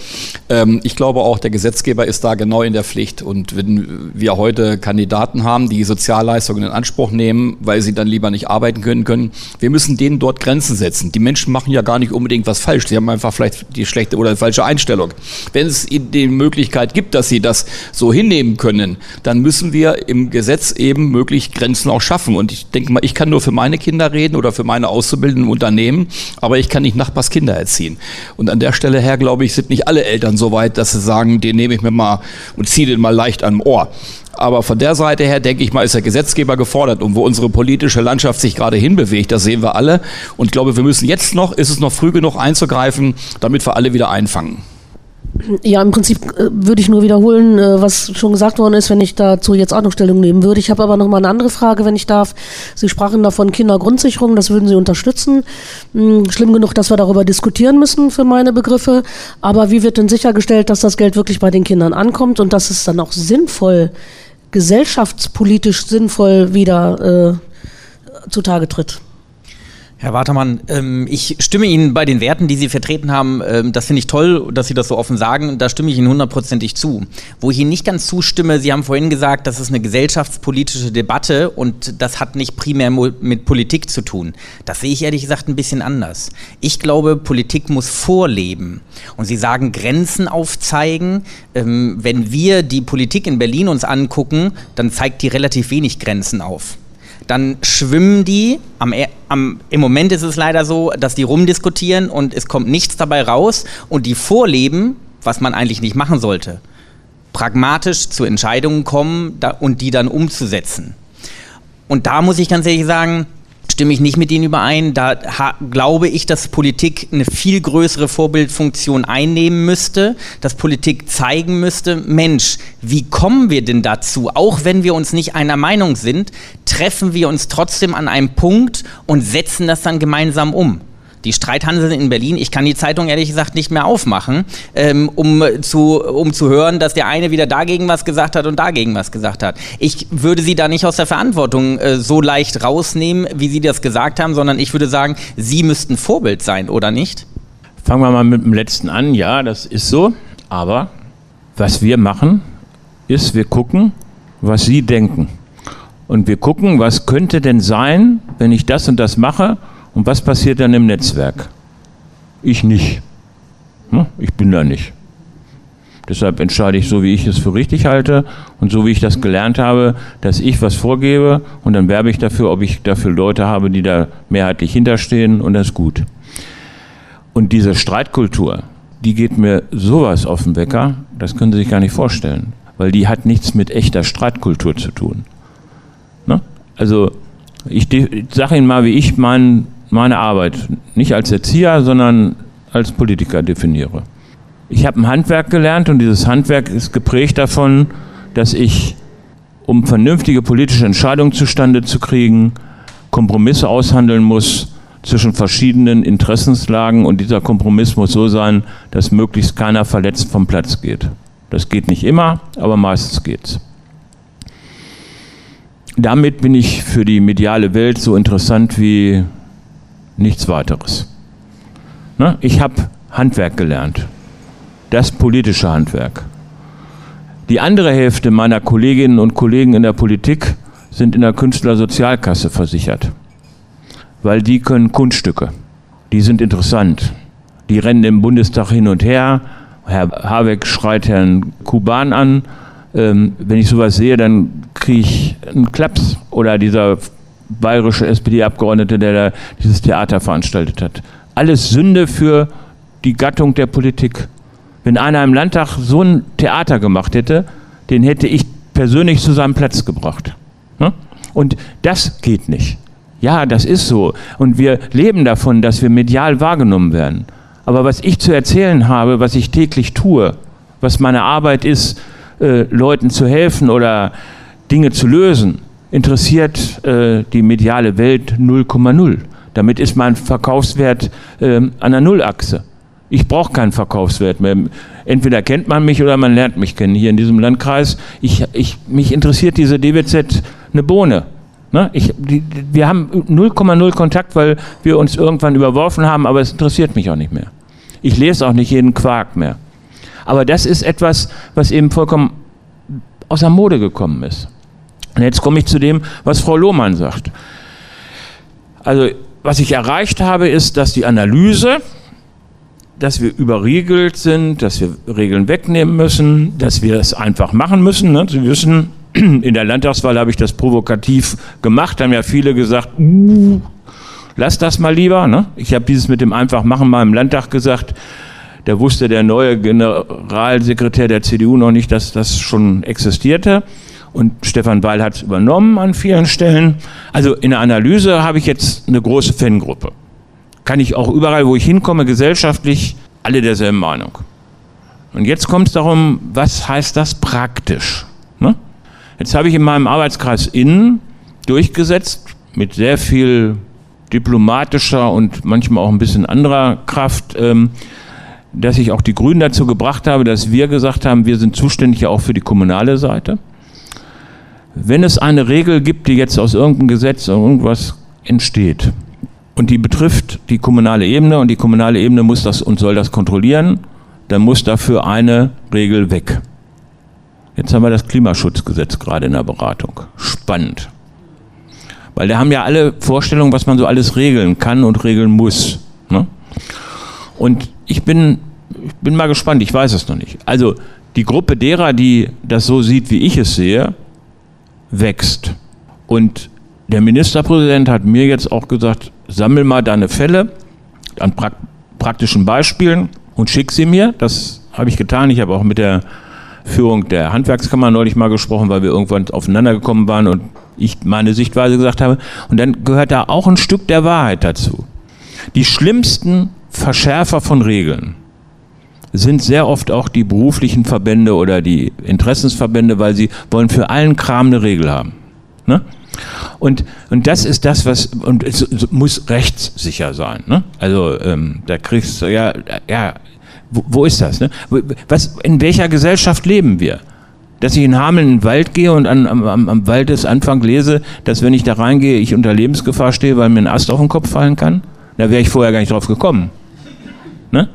Ähm, ich glaube auch, der Gesetzgeber ist da genau in der Pflicht. Und wenn wir heute Kandidaten haben, die Sozialleistungen in Anspruch nehmen, weil sie dann lieber nicht arbeiten können, können, wir müssen denen dort Grenzen setzen. Die Menschen machen ja gar nicht unbedingt was falsch. Sie haben einfach vielleicht die schlechte oder die falsche Einstellung. Wenn es die Möglichkeit gibt, dass sie das so hinnehmen können, dann müssen wir im Gesetz eben möglich Grenzen auch schaffen. Und ich denke mal, ich kann nur nur für meine Kinder reden oder für meine Auszubildenden im Unternehmen, aber ich kann nicht Nachbarskinder erziehen. Und an der Stelle her, glaube ich, sind nicht alle Eltern so weit, dass sie sagen, den nehme ich mir mal und ziehe den mal leicht am Ohr. Aber von der Seite her, denke ich mal, ist der Gesetzgeber gefordert. Und wo unsere politische Landschaft sich gerade hinbewegt, das sehen wir alle. Und ich glaube, wir müssen jetzt noch, ist es noch früh genug einzugreifen, damit wir alle wieder einfangen. Ja, im Prinzip äh, würde ich nur wiederholen, äh, was schon gesagt worden ist, wenn ich dazu jetzt auch noch Stellung nehmen würde. Ich habe aber noch mal eine andere Frage, wenn ich darf. Sie sprachen davon Kindergrundsicherung, das würden Sie unterstützen. Hm, schlimm genug, dass wir darüber diskutieren müssen für meine Begriffe. Aber wie wird denn sichergestellt, dass das Geld wirklich bei den Kindern ankommt und dass es dann auch sinnvoll, gesellschaftspolitisch sinnvoll wieder äh, zutage tritt? Herr Watermann, ähm, ich stimme Ihnen bei den Werten, die Sie vertreten haben, ähm, das finde ich toll, dass Sie das so offen sagen, da stimme ich Ihnen hundertprozentig zu. Wo ich Ihnen nicht ganz zustimme, Sie haben vorhin gesagt, das ist eine gesellschaftspolitische Debatte und das hat nicht primär mit Politik zu tun. Das sehe ich ehrlich gesagt ein bisschen anders. Ich glaube, Politik muss vorleben. Und Sie sagen, Grenzen aufzeigen. Ähm, wenn wir die Politik in Berlin uns angucken, dann zeigt die relativ wenig Grenzen auf dann schwimmen die. Am, am, Im Moment ist es leider so, dass die rumdiskutieren und es kommt nichts dabei raus und die vorleben, was man eigentlich nicht machen sollte. Pragmatisch zu Entscheidungen kommen da, und die dann umzusetzen. Und da muss ich ganz ehrlich sagen, stimme ich nicht mit Ihnen überein. Da glaube ich, dass Politik eine viel größere Vorbildfunktion einnehmen müsste, dass Politik zeigen müsste, Mensch, wie kommen wir denn dazu? Auch wenn wir uns nicht einer Meinung sind, treffen wir uns trotzdem an einem Punkt und setzen das dann gemeinsam um die Streithanseln in Berlin, ich kann die Zeitung ehrlich gesagt nicht mehr aufmachen, ähm, um, zu, um zu hören, dass der eine wieder dagegen was gesagt hat und dagegen was gesagt hat. Ich würde sie da nicht aus der Verantwortung äh, so leicht rausnehmen, wie Sie das gesagt haben, sondern ich würde sagen, Sie müssten Vorbild sein, oder nicht? Fangen wir mal mit dem letzten an. Ja, das ist so. Aber was wir machen, ist, wir gucken, was Sie denken. Und wir gucken, was könnte denn sein, wenn ich das und das mache und was passiert dann im Netzwerk? Ich nicht. Hm? Ich bin da nicht. Deshalb entscheide ich so, wie ich es für richtig halte und so, wie ich das gelernt habe, dass ich was vorgebe und dann werbe ich dafür, ob ich dafür Leute habe, die da mehrheitlich hinterstehen und das ist gut. Und diese Streitkultur, die geht mir sowas auf den Wecker, das können Sie sich gar nicht vorstellen, weil die hat nichts mit echter Streitkultur zu tun. Ne? Also ich, sage Ihnen mal, wie ich meinen meine Arbeit nicht als Erzieher, sondern als Politiker definiere. Ich habe ein Handwerk gelernt und dieses Handwerk ist geprägt davon, dass ich, um vernünftige politische Entscheidungen zustande zu kriegen, Kompromisse aushandeln muss zwischen verschiedenen Interessenslagen und dieser Kompromiss muss so sein, dass möglichst keiner verletzt vom Platz geht. Das geht nicht immer, aber meistens geht's. Damit bin ich für die mediale Welt so interessant wie nichts weiteres. Ne? Ich habe Handwerk gelernt, das politische Handwerk. Die andere Hälfte meiner Kolleginnen und Kollegen in der Politik sind in der Künstlersozialkasse versichert, weil die können Kunststücke, die sind interessant. Die rennen im Bundestag hin und her. Herr Habeck schreit Herrn Kuban an. Ähm, wenn ich sowas sehe, dann kriege ich einen Klaps. Oder dieser bayerische SPD-Abgeordnete, der da dieses Theater veranstaltet hat. Alles Sünde für die Gattung der Politik. Wenn einer im Landtag so ein Theater gemacht hätte, den hätte ich persönlich zu seinem Platz gebracht. Ne? Und das geht nicht. Ja, das ist so. Und wir leben davon, dass wir medial wahrgenommen werden. Aber was ich zu erzählen habe, was ich täglich tue, was meine Arbeit ist, äh, Leuten zu helfen oder Dinge zu lösen, interessiert äh, die mediale Welt 0,0. Damit ist mein Verkaufswert äh, an der Nullachse. Ich brauche keinen Verkaufswert mehr. Entweder kennt man mich oder man lernt mich kennen hier in diesem Landkreis. Ich, ich, mich interessiert diese DWZ eine Bohne. Ne? Ich, die, wir haben 0,0 Kontakt, weil wir uns irgendwann überworfen haben, aber es interessiert mich auch nicht mehr. Ich lese auch nicht jeden Quark mehr. Aber das ist etwas, was eben vollkommen aus der Mode gekommen ist. Und jetzt komme ich zu dem, was Frau Lohmann sagt. Also, was ich erreicht habe, ist, dass die Analyse, dass wir überriegelt sind, dass wir Regeln wegnehmen müssen, dass wir es einfach machen müssen. Ne? Sie wissen, in der Landtagswahl habe ich das provokativ gemacht, haben ja viele gesagt, uh, lass das mal lieber. Ne? Ich habe dieses mit dem einfach machen mal im Landtag gesagt. Da wusste der neue Generalsekretär der CDU noch nicht, dass das schon existierte. Und Stefan Weil hat es übernommen an vielen Stellen. Also in der Analyse habe ich jetzt eine große Fangruppe. Kann ich auch überall, wo ich hinkomme, gesellschaftlich alle derselben Meinung. Und jetzt kommt es darum, was heißt das praktisch? Ne? Jetzt habe ich in meinem Arbeitskreis Innen durchgesetzt, mit sehr viel diplomatischer und manchmal auch ein bisschen anderer Kraft, ähm, dass ich auch die Grünen dazu gebracht habe, dass wir gesagt haben, wir sind zuständig ja auch für die kommunale Seite. Wenn es eine Regel gibt, die jetzt aus irgendeinem Gesetz oder irgendwas entsteht und die betrifft die kommunale Ebene und die kommunale Ebene muss das und soll das kontrollieren, dann muss dafür eine Regel weg. Jetzt haben wir das Klimaschutzgesetz gerade in der Beratung. Spannend. Weil da haben ja alle Vorstellungen, was man so alles regeln kann und regeln muss. Ne? Und ich bin, ich bin mal gespannt, ich weiß es noch nicht. Also die Gruppe derer, die das so sieht, wie ich es sehe, wächst. Und der Ministerpräsident hat mir jetzt auch gesagt, sammel mal deine Fälle an prak praktischen Beispielen und schick sie mir. Das habe ich getan. Ich habe auch mit der Führung der Handwerkskammer neulich mal gesprochen, weil wir irgendwann aufeinander gekommen waren und ich meine Sichtweise gesagt habe. Und dann gehört da auch ein Stück der Wahrheit dazu. Die schlimmsten Verschärfer von Regeln sind sehr oft auch die beruflichen Verbände oder die Interessensverbände, weil sie wollen für allen Kram eine Regel haben. Ne? Und, und das ist das, was, und es, muss rechtssicher sein. Ne? Also ähm, da kriegst du, ja, ja wo, wo ist das? Ne? Was, in welcher Gesellschaft leben wir? Dass ich in Hameln in den Wald gehe und an, am, am Waldesanfang lese, dass wenn ich da reingehe, ich unter Lebensgefahr stehe, weil mir ein Ast auf den Kopf fallen kann? Da wäre ich vorher gar nicht drauf gekommen. Ne?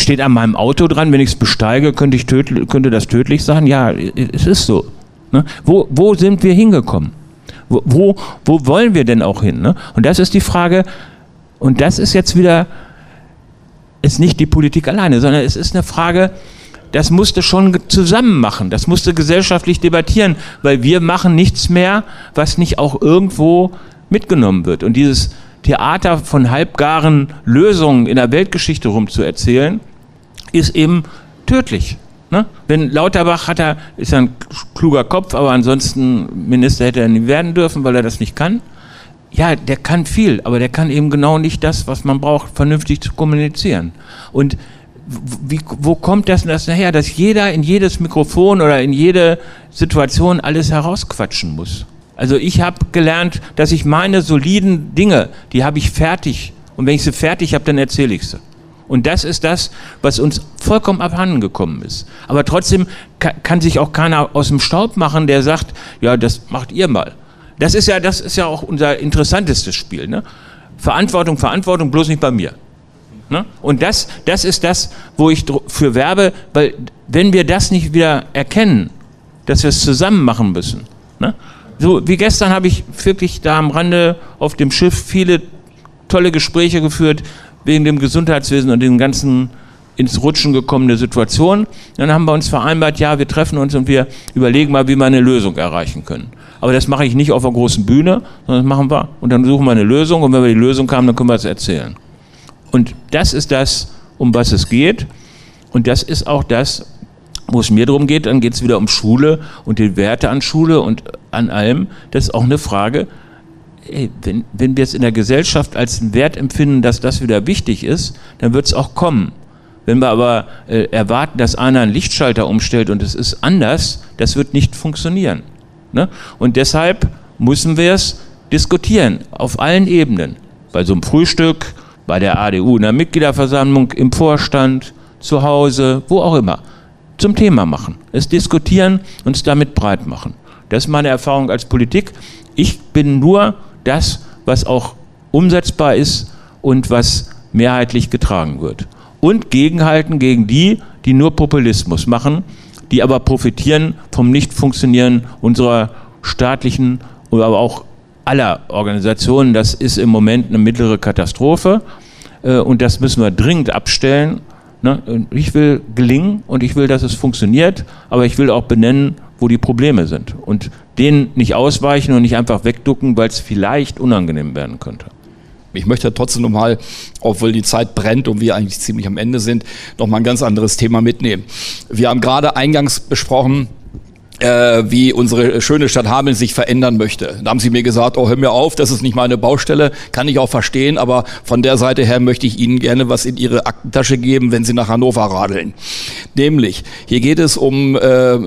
Steht an meinem Auto dran, wenn ich es besteige, könnte, ich tödlich, könnte das tödlich sein? Ja, es ist so. Ne? Wo, wo sind wir hingekommen? Wo, wo, wo wollen wir denn auch hin? Ne? Und das ist die Frage, und das ist jetzt wieder, ist nicht die Politik alleine, sondern es ist eine Frage, das musste schon zusammen machen, das musste gesellschaftlich debattieren, weil wir machen nichts mehr, was nicht auch irgendwo mitgenommen wird. Und dieses Theater von halbgaren Lösungen in der Weltgeschichte rumzuerzählen, ist eben tödlich. Ne? Wenn Lauterbach hat er, ist ein kluger Kopf, aber ansonsten Minister hätte er nie werden dürfen, weil er das nicht kann. Ja, der kann viel, aber der kann eben genau nicht das, was man braucht, vernünftig zu kommunizieren. Und wie, wo kommt das, das nachher, dass jeder in jedes Mikrofon oder in jede Situation alles herausquatschen muss? Also ich habe gelernt, dass ich meine soliden Dinge, die habe ich fertig. Und wenn ich sie fertig habe, dann erzähle ich sie. Und das ist das, was uns vollkommen abhanden gekommen ist. Aber trotzdem kann, sich auch keiner aus dem Staub machen, der sagt, ja, das macht ihr mal. Das ist ja, das ist ja auch unser interessantestes Spiel. Ne? Verantwortung, Verantwortung, bloß nicht bei mir. Ne? Und das, das ist das, wo ich für werbe, weil wenn wir das nicht wieder erkennen, dass wir es zusammen machen müssen, ne? so wie gestern habe ich wirklich da am Rande auf dem Schiff viele tolle Gespräche geführt wegen dem Gesundheitswesen und den ganzen ins Rutschen gekommene Situation. Dann haben wir uns vereinbart, ja, wir treffen uns und wir überlegen mal, wie wir eine Lösung erreichen können. Aber das mache ich nicht auf einer großen Bühne, sondern das machen wir und dann suchen wir eine Lösung und wenn wir die Lösung haben, dann können wir es erzählen. Und das ist das, um was es geht. Und das ist auch das, wo es mir darum geht, dann geht es wieder um Schule und die Werte an Schule und an allem. Das ist auch eine Frage, ey, wenn, wenn wir es in der Gesellschaft als einen Wert empfinden, dass das wieder wichtig ist, dann wird es auch kommen. Wenn wir aber äh, erwarten, dass einer einen Lichtschalter umstellt und es ist anders, das wird nicht funktionieren. Ne? Und deshalb müssen wir es diskutieren, auf allen Ebenen. Bei so einem Frühstück, bei der ADU in der Mitgliederversammlung, im Vorstand, zu Hause, wo auch immer zum Thema machen, es diskutieren und es damit breit machen. Das ist meine Erfahrung als Politik. Ich bin nur das, was auch umsetzbar ist und was mehrheitlich getragen wird. Und gegenhalten gegen die, die nur Populismus machen, die aber profitieren vom Nichtfunktionieren unserer staatlichen, aber auch aller Organisationen. Das ist im Moment eine mittlere Katastrophe äh, und das müssen wir dringend abstellen. Ne? Ich will gelingen und ich will, dass es funktioniert, aber ich will auch benennen, wo die Probleme sind und denen nicht ausweichen und nicht einfach wegducken, weil es vielleicht unangenehm werden könnte. Ich möchte trotzdem nochmal, obwohl die Zeit brennt und wir eigentlich ziemlich am Ende sind, nochmal ein ganz anderes Thema mitnehmen. Wir haben gerade eingangs besprochen, äh, wie unsere schöne Stadt Hameln sich verändern möchte. Da haben sie mir gesagt, oh, hör mir auf, das ist nicht meine Baustelle, kann ich auch verstehen, aber von der Seite her möchte ich Ihnen gerne was in Ihre Aktentasche geben, wenn Sie nach Hannover radeln. Nämlich, hier geht es um äh,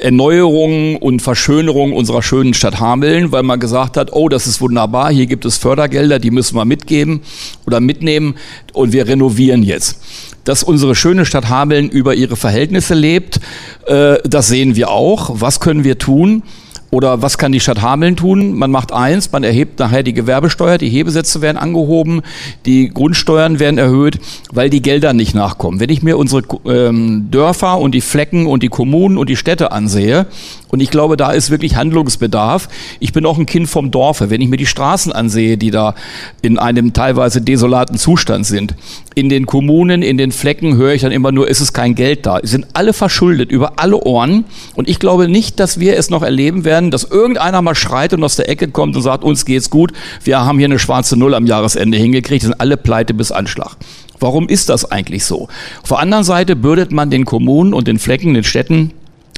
Erneuerung und Verschönerung unserer schönen Stadt Hameln, weil man gesagt hat, oh, das ist wunderbar, hier gibt es Fördergelder, die müssen wir mitgeben oder mitnehmen und wir renovieren jetzt. Dass unsere schöne Stadt Hameln über ihre Verhältnisse lebt, äh, das sehen wir auch. Was können wir tun? Oder was kann die Stadt Hameln tun? Man macht eins, man erhebt nachher die Gewerbesteuer, die Hebesätze werden angehoben, die Grundsteuern werden erhöht, weil die Gelder nicht nachkommen. Wenn ich mir unsere ähm, Dörfer und die Flecken und die Kommunen und die Städte ansehe, und ich glaube, da ist wirklich Handlungsbedarf. Ich bin auch ein Kind vom Dorfe. Wenn ich mir die Straßen ansehe, die da in einem teilweise desolaten Zustand sind, in den Kommunen, in den Flecken höre ich dann immer nur, ist es kein Geld da. Sie sind alle verschuldet über alle Ohren. Und ich glaube nicht, dass wir es noch erleben werden, dass irgendeiner mal schreit und aus der Ecke kommt und sagt, uns geht's gut. Wir haben hier eine schwarze Null am Jahresende hingekriegt, sind alle pleite bis Anschlag. Warum ist das eigentlich so? Auf der anderen Seite bürdet man den Kommunen und den Flecken, den Städten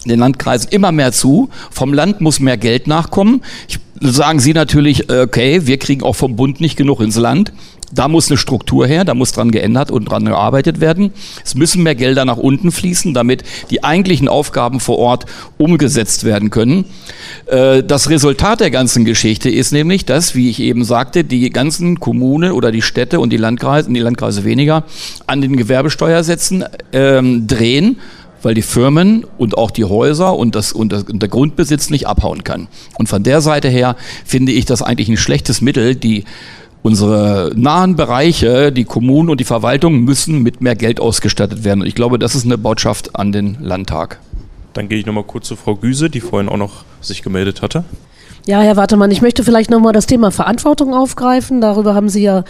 den Landkreisen immer mehr zu. Vom Land muss mehr Geld nachkommen. Ich, sagen Sie natürlich, äh, okay, wir kriegen auch vom Bund nicht genug ins Land. Da muss eine Struktur her, da muss dran geändert und dran gearbeitet werden. Es müssen mehr Gelder nach unten fließen, damit die eigentlichen Aufgaben vor Ort umgesetzt werden können. Äh, das Resultat der ganzen Geschichte ist nämlich, dass, wie ich eben sagte, die ganzen Kommunen oder die Städte und die Landkreise, die Landkreise weniger, an den Gewerbesteuersätzen ähm, drehen weil die Firmen und auch die Häuser und, das, und, das, und der Grundbesitz nicht abhauen kann. Und von der Seite her finde ich das eigentlich ein schlechtes Mittel, die Unsere nahen Bereiche, die Kommunen und die Verwaltung müssen mit mehr Geld ausgestattet werden. Und ich glaube, das ist eine Botschaft an den Landtag. Dann gehe ich nochmal kurz zu Frau Güse, die vorhin auch noch sich gemeldet hatte. Ja, Herr Wartemann, ich möchte vielleicht nochmal das Thema Verantwortung aufgreifen. Darüber haben Sie ja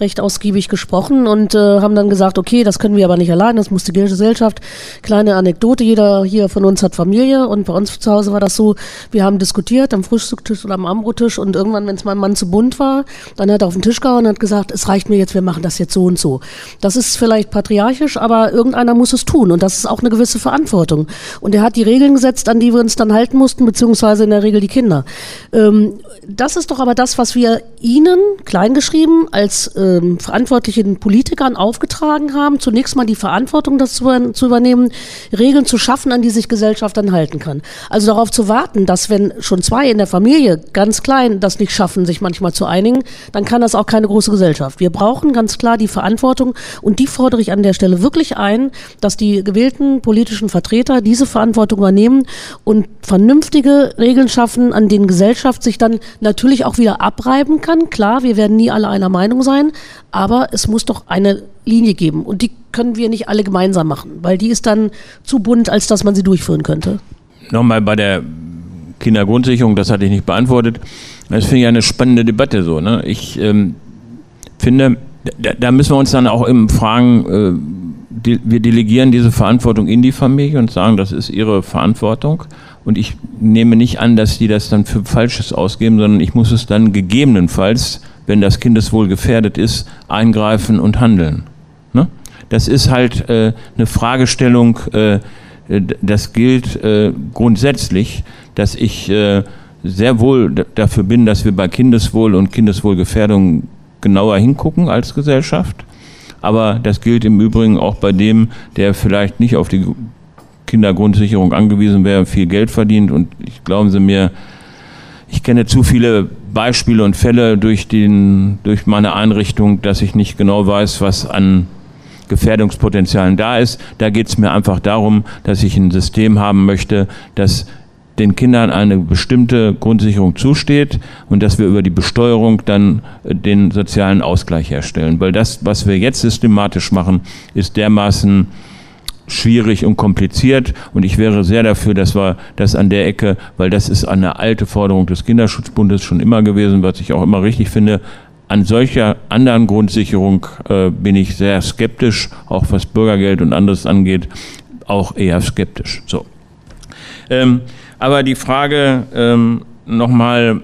recht ausgiebig gesprochen und äh, haben dann gesagt, okay, das können wir aber nicht allein, das muss die Gesellschaft. Kleine Anekdote, jeder hier von uns hat Familie und bei uns zu Hause war das so, wir haben diskutiert am Frühstückstisch oder am Ambrotisch und irgendwann, wenn es meinem Mann zu bunt war, dann hat er auf den Tisch gehauen und hat gesagt, es reicht mir jetzt, wir machen das jetzt so und so. Das ist vielleicht patriarchisch, aber irgendeiner muss es tun und das ist auch eine gewisse Verantwortung. Und er hat die Regeln gesetzt, an die wir uns dann halten mussten, beziehungsweise in der Regel die Kinder. Ähm, das ist doch aber das, was wir Ihnen, kleingeschrieben, als ähm, verantwortlichen Politikern aufgetragen haben, zunächst mal die Verantwortung, das zu, zu, übernehmen, Regeln zu schaffen, an die sich Gesellschaft dann halten kann. Also darauf zu warten, dass wenn schon zwei in der Familie ganz klein das nicht schaffen, sich manchmal zu einigen, dann kann das auch keine große Gesellschaft. Wir brauchen ganz klar die Verantwortung und die fordere ich an der Stelle wirklich ein, dass die gewählten politischen Vertreter diese Verantwortung übernehmen und vernünftige Regeln schaffen, an denen Gesellschaft Gesellschaft sich dann natürlich auch wieder abreiben kann. Klar, wir werden nie alle einer Meinung sein, aber es muss doch eine Linie geben und die können wir nicht alle gemeinsam machen, weil die ist dann zu bunt, als dass man sie durchführen könnte. Nochmal bei der Kindergrundsicherung, das hatte ich nicht beantwortet. Das finde ich eine spannende Debatte so. Ne? Ich ähm, finde, da, da, müssen wir uns dann auch eben fragen, äh, wir delegieren diese Verantwortung in die Familie und sagen, das ist ihre Verantwortung. Und ich nehme nicht an, dass die das dann für Falsches ausgeben, sondern ich muss es dann gegebenenfalls, wenn das Kindeswohl gefährdet ist, eingreifen und handeln. Ne? Das ist halt äh, eine Fragestellung, äh, das gilt äh, grundsätzlich, dass ich äh, sehr wohl dafür bin, dass wir bei Kindeswohl und Kindeswohlgefährdung genauer hingucken als Gesellschaft. Aber das gilt im Übrigen auch bei dem, der vielleicht nicht auf die Kindergrundsicherung angewiesen wäre, viel Geld verdient. Und ich glauben Sie mir, ich kenne zu viele Beispiele und Fälle durch, den, durch meine Einrichtung, dass ich nicht genau weiß, was an Gefährdungspotenzialen da ist. Da geht es mir einfach darum, dass ich ein System haben möchte, das den Kindern eine bestimmte Grundsicherung zusteht und dass wir über die Besteuerung dann äh, den sozialen Ausgleich herstellen. Weil das, was wir jetzt systematisch machen, ist dermaßen schwierig und kompliziert und ich wäre sehr dafür, dass wir das an der Ecke, weil das ist eine alte Forderung des Kinderschutzbundes schon immer gewesen, was ich auch immer richtig finde, an solcher anderen Grundsicherung äh, bin ich sehr skeptisch, auch was Bürgergeld und anderes angeht, auch eher skeptisch. So. Ähm, aber die Frage ähm, nochmal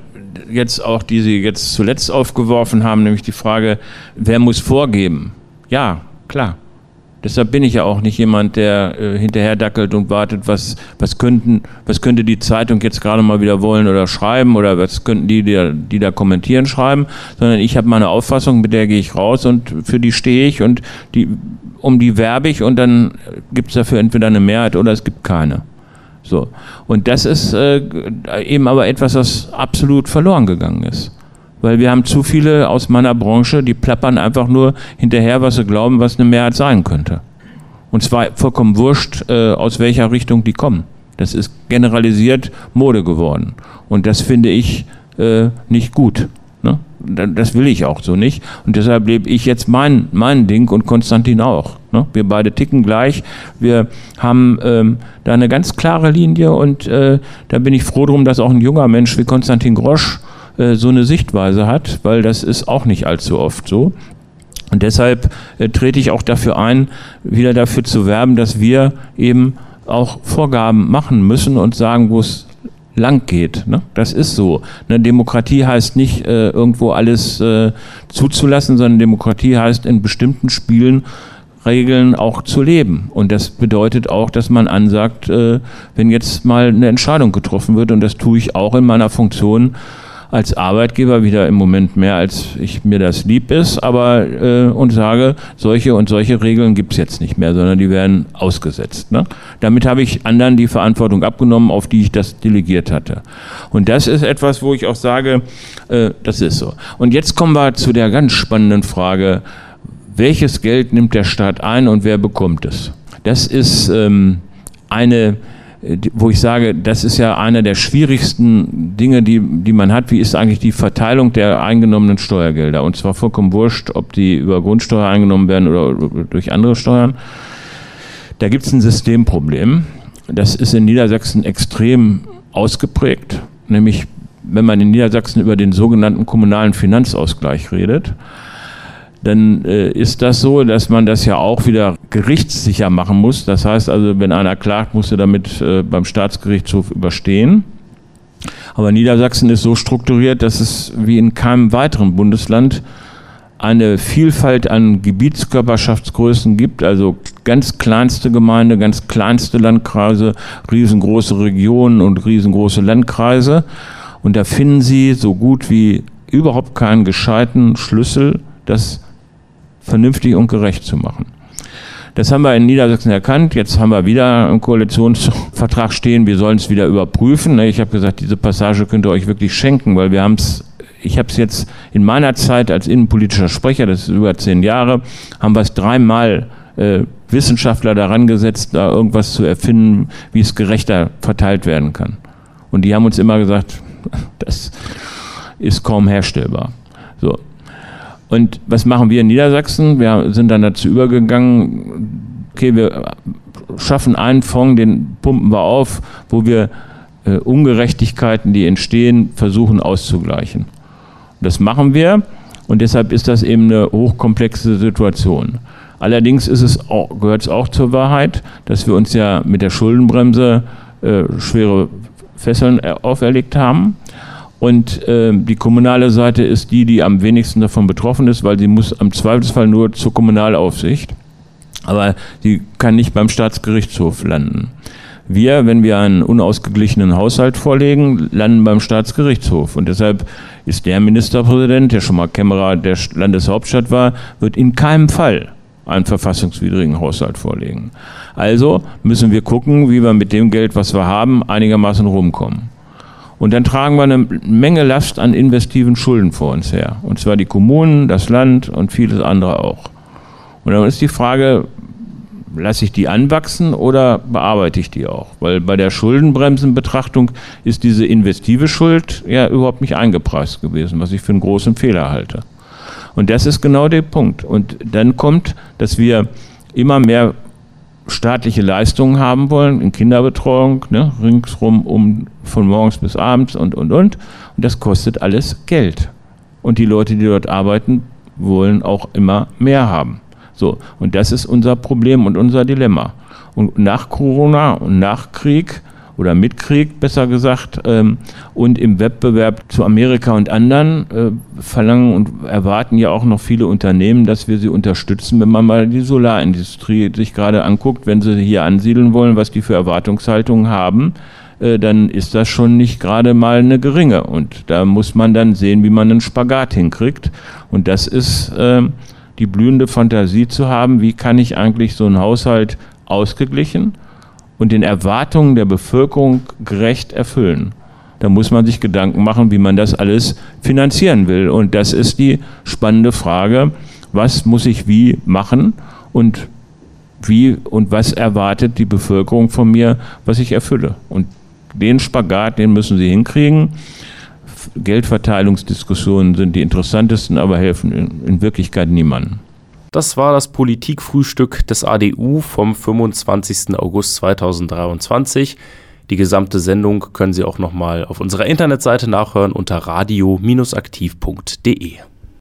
jetzt auch, die Sie jetzt zuletzt aufgeworfen haben, nämlich die Frage, wer muss vorgeben? Ja, klar. Deshalb bin ich ja auch nicht jemand, der äh, hinterher dackelt und wartet, was, was, könnten, was könnte die Zeitung jetzt gerade mal wieder wollen oder schreiben oder was könnten die, die, die da kommentieren, schreiben, sondern ich habe meine Auffassung, mit der gehe ich raus und für die stehe ich und die, um die werbe ich und dann gibt es dafür entweder eine Mehrheit oder es gibt keine. So. Und das ist äh, eben aber etwas, was absolut verloren gegangen ist. Weil wir haben zu viele aus meiner Branche, die plappern einfach nur hinterher, was sie glauben, was eine Mehrheit sein könnte. Und zwar vollkommen wurscht, äh, aus welcher Richtung die kommen. Das ist generalisiert Mode geworden. Und das finde ich äh, nicht gut. Ne? Das will ich auch so nicht. Und deshalb lebe ich jetzt mein, mein Ding und Konstantin auch. Ne? Wir beide ticken gleich. Wir haben ähm, da eine ganz klare Linie und äh, da bin ich froh drum, dass auch ein junger Mensch wie Konstantin Grosch äh, so eine Sichtweise hat, weil das ist auch nicht allzu oft so. Und deshalb äh, trete ich auch dafür ein, wieder dafür zu werben, dass wir eben auch Vorgaben machen müssen und sagen, wo es lang geht. Ne? Das ist so. Eine Demokratie heißt nicht äh, irgendwo alles äh, zuzulassen, sondern Demokratie heißt in bestimmten Spielen Regeln auch zu leben. Und das bedeutet auch, dass man ansagt, äh, wenn jetzt mal eine Entscheidung getroffen wird, und das tue ich auch in meiner Funktion als Arbeitgeber wieder im Moment mehr, als ich mir das lieb ist, aber äh, und sage, solche und solche Regeln gibt's jetzt nicht mehr, sondern die werden ausgesetzt. Ne? Damit habe ich anderen die Verantwortung abgenommen, auf die ich das delegiert hatte. Und das ist etwas, wo ich auch sage, äh, das ist so. Und jetzt kommen wir zu der ganz spannenden Frage, welches Geld nimmt der Staat ein und wer bekommt es? Das ist ähm, eine wo ich sage, das ist ja einer der schwierigsten Dinge, die, die man hat. Wie ist eigentlich die Verteilung der eingenommenen Steuergelder? Und zwar vollkommen wurscht, ob die über Grundsteuer eingenommen werden oder durch andere Steuern. Da gibt es ein Systemproblem. Das ist in Niedersachsen extrem ausgeprägt. Nämlich, wenn man in Niedersachsen über den sogenannten kommunalen Finanzausgleich redet, dann äh, ist das so, dass man das ja auch wieder gerichtssicher machen muss. Das heißt also, wenn einer klagt, muss er damit äh, beim Staatsgerichtshof überstehen. Aber Niedersachsen ist so strukturiert, dass es wie in keinem weiteren Bundesland eine Vielfalt an Gebietskörperschaftsgrößen gibt, also ganz kleinste Gemeinde, ganz kleinste Landkreise, riesengroße Regionen und riesengroße Landkreise. Und da finden Sie so gut wie überhaupt keinen gescheiten Schlüssel, das vernünftig und gerecht zu machen. Das haben wir in Niedersachsen erkannt. Jetzt haben wir wieder einen Koalitionsvertrag stehen. Wir sollen es wieder überprüfen. Ich habe gesagt, diese Passage könnt ihr euch wirklich schenken, weil wir haben es ich habe es jetzt in meiner Zeit als innenpolitischer Sprecher, das ist über zehn Jahre, haben wir es dreimal äh, Wissenschaftler daran gesetzt, da irgendwas zu erfinden, wie es gerechter verteilt werden kann. Und die haben uns immer gesagt, das ist kaum herstellbar. Und was machen wir in Niedersachsen? Wir sind dann dazu übergegangen, okay, wir schaffen einen Fonds, den pumpen wir auf, wo wir äh, Ungerechtigkeiten, die entstehen, versuchen auszugleichen. Das machen wir und deshalb ist das eben eine hochkomplexe Situation. Allerdings ist es auch, gehört es auch zur Wahrheit, dass wir uns ja mit der Schuldenbremse äh, schwere Fesseln auferlegt haben. Und äh, die kommunale Seite ist die, die am wenigsten davon betroffen ist, weil sie muss am Zweifelsfall nur zur Kommunalaufsicht. Aber sie kann nicht beim Staatsgerichtshof landen. Wir, wenn wir einen unausgeglichenen Haushalt vorlegen, landen beim Staatsgerichtshof. Und deshalb ist der Ministerpräsident, der schon mal Kämmerer der Landeshauptstadt war, wird in keinem Fall einen verfassungswidrigen Haushalt vorlegen. Also müssen wir gucken, wie wir mit dem Geld, was wir haben, einigermaßen rumkommen. Und dann tragen wir eine Menge Last an investiven Schulden vor uns her. Und zwar die Kommunen, das Land und vieles andere auch. Und dann ist die Frage, lasse ich die anwachsen oder bearbeite ich die auch? Weil bei der Schuldenbremsenbetrachtung ist diese investive Schuld ja überhaupt nicht eingepreist gewesen, was ich für einen großen Fehler halte. Und das ist genau der Punkt. Und dann kommt, dass wir immer mehr staatliche Leistungen haben wollen, in Kinderbetreuung, ne, ringsrum um von morgens bis abends und, und, und. Und das kostet alles Geld. Und die Leute, die dort arbeiten, wollen auch immer mehr haben. So, und das ist unser Problem und unser Dilemma. Und nach Corona und nach Krieg oder mit Krieg besser gesagt ähm, und im Wettbewerb zu Amerika und anderen äh, verlangen und erwarten ja auch noch viele Unternehmen, dass wir sie unterstützen, wenn man mal die Solarindustrie sich gerade anguckt, wenn sie hier ansiedeln wollen, was die für Erwartungshaltungen haben, äh, dann ist das schon nicht gerade mal eine geringe. Und da muss man dann sehen, wie man einen Spagat hinkriegt. Und das ist äh, die blühende Fantasie zu haben, wie kann ich eigentlich so einen Haushalt ausgeglichen und den Erwartungen der Bevölkerung gerecht erfüllen. Da muss man sich Gedanken machen, wie man das alles finanzieren will. Und das ist die spannende Frage, was muss ich wie machen und wie und was erwartet die Bevölkerung von mir, was ich erfülle. Und den Spagat, den müssen sie hinkriegen. Geldverteilungsdiskussionen sind die interessantesten, aber helfen in, Wirklichkeit niemandem. Das war das Politikfrühstück des ADU vom 25. August 2023. Die gesamte Sendung können Sie auch nochmal auf unserer Internetseite nachhören unter radio-aktiv.de.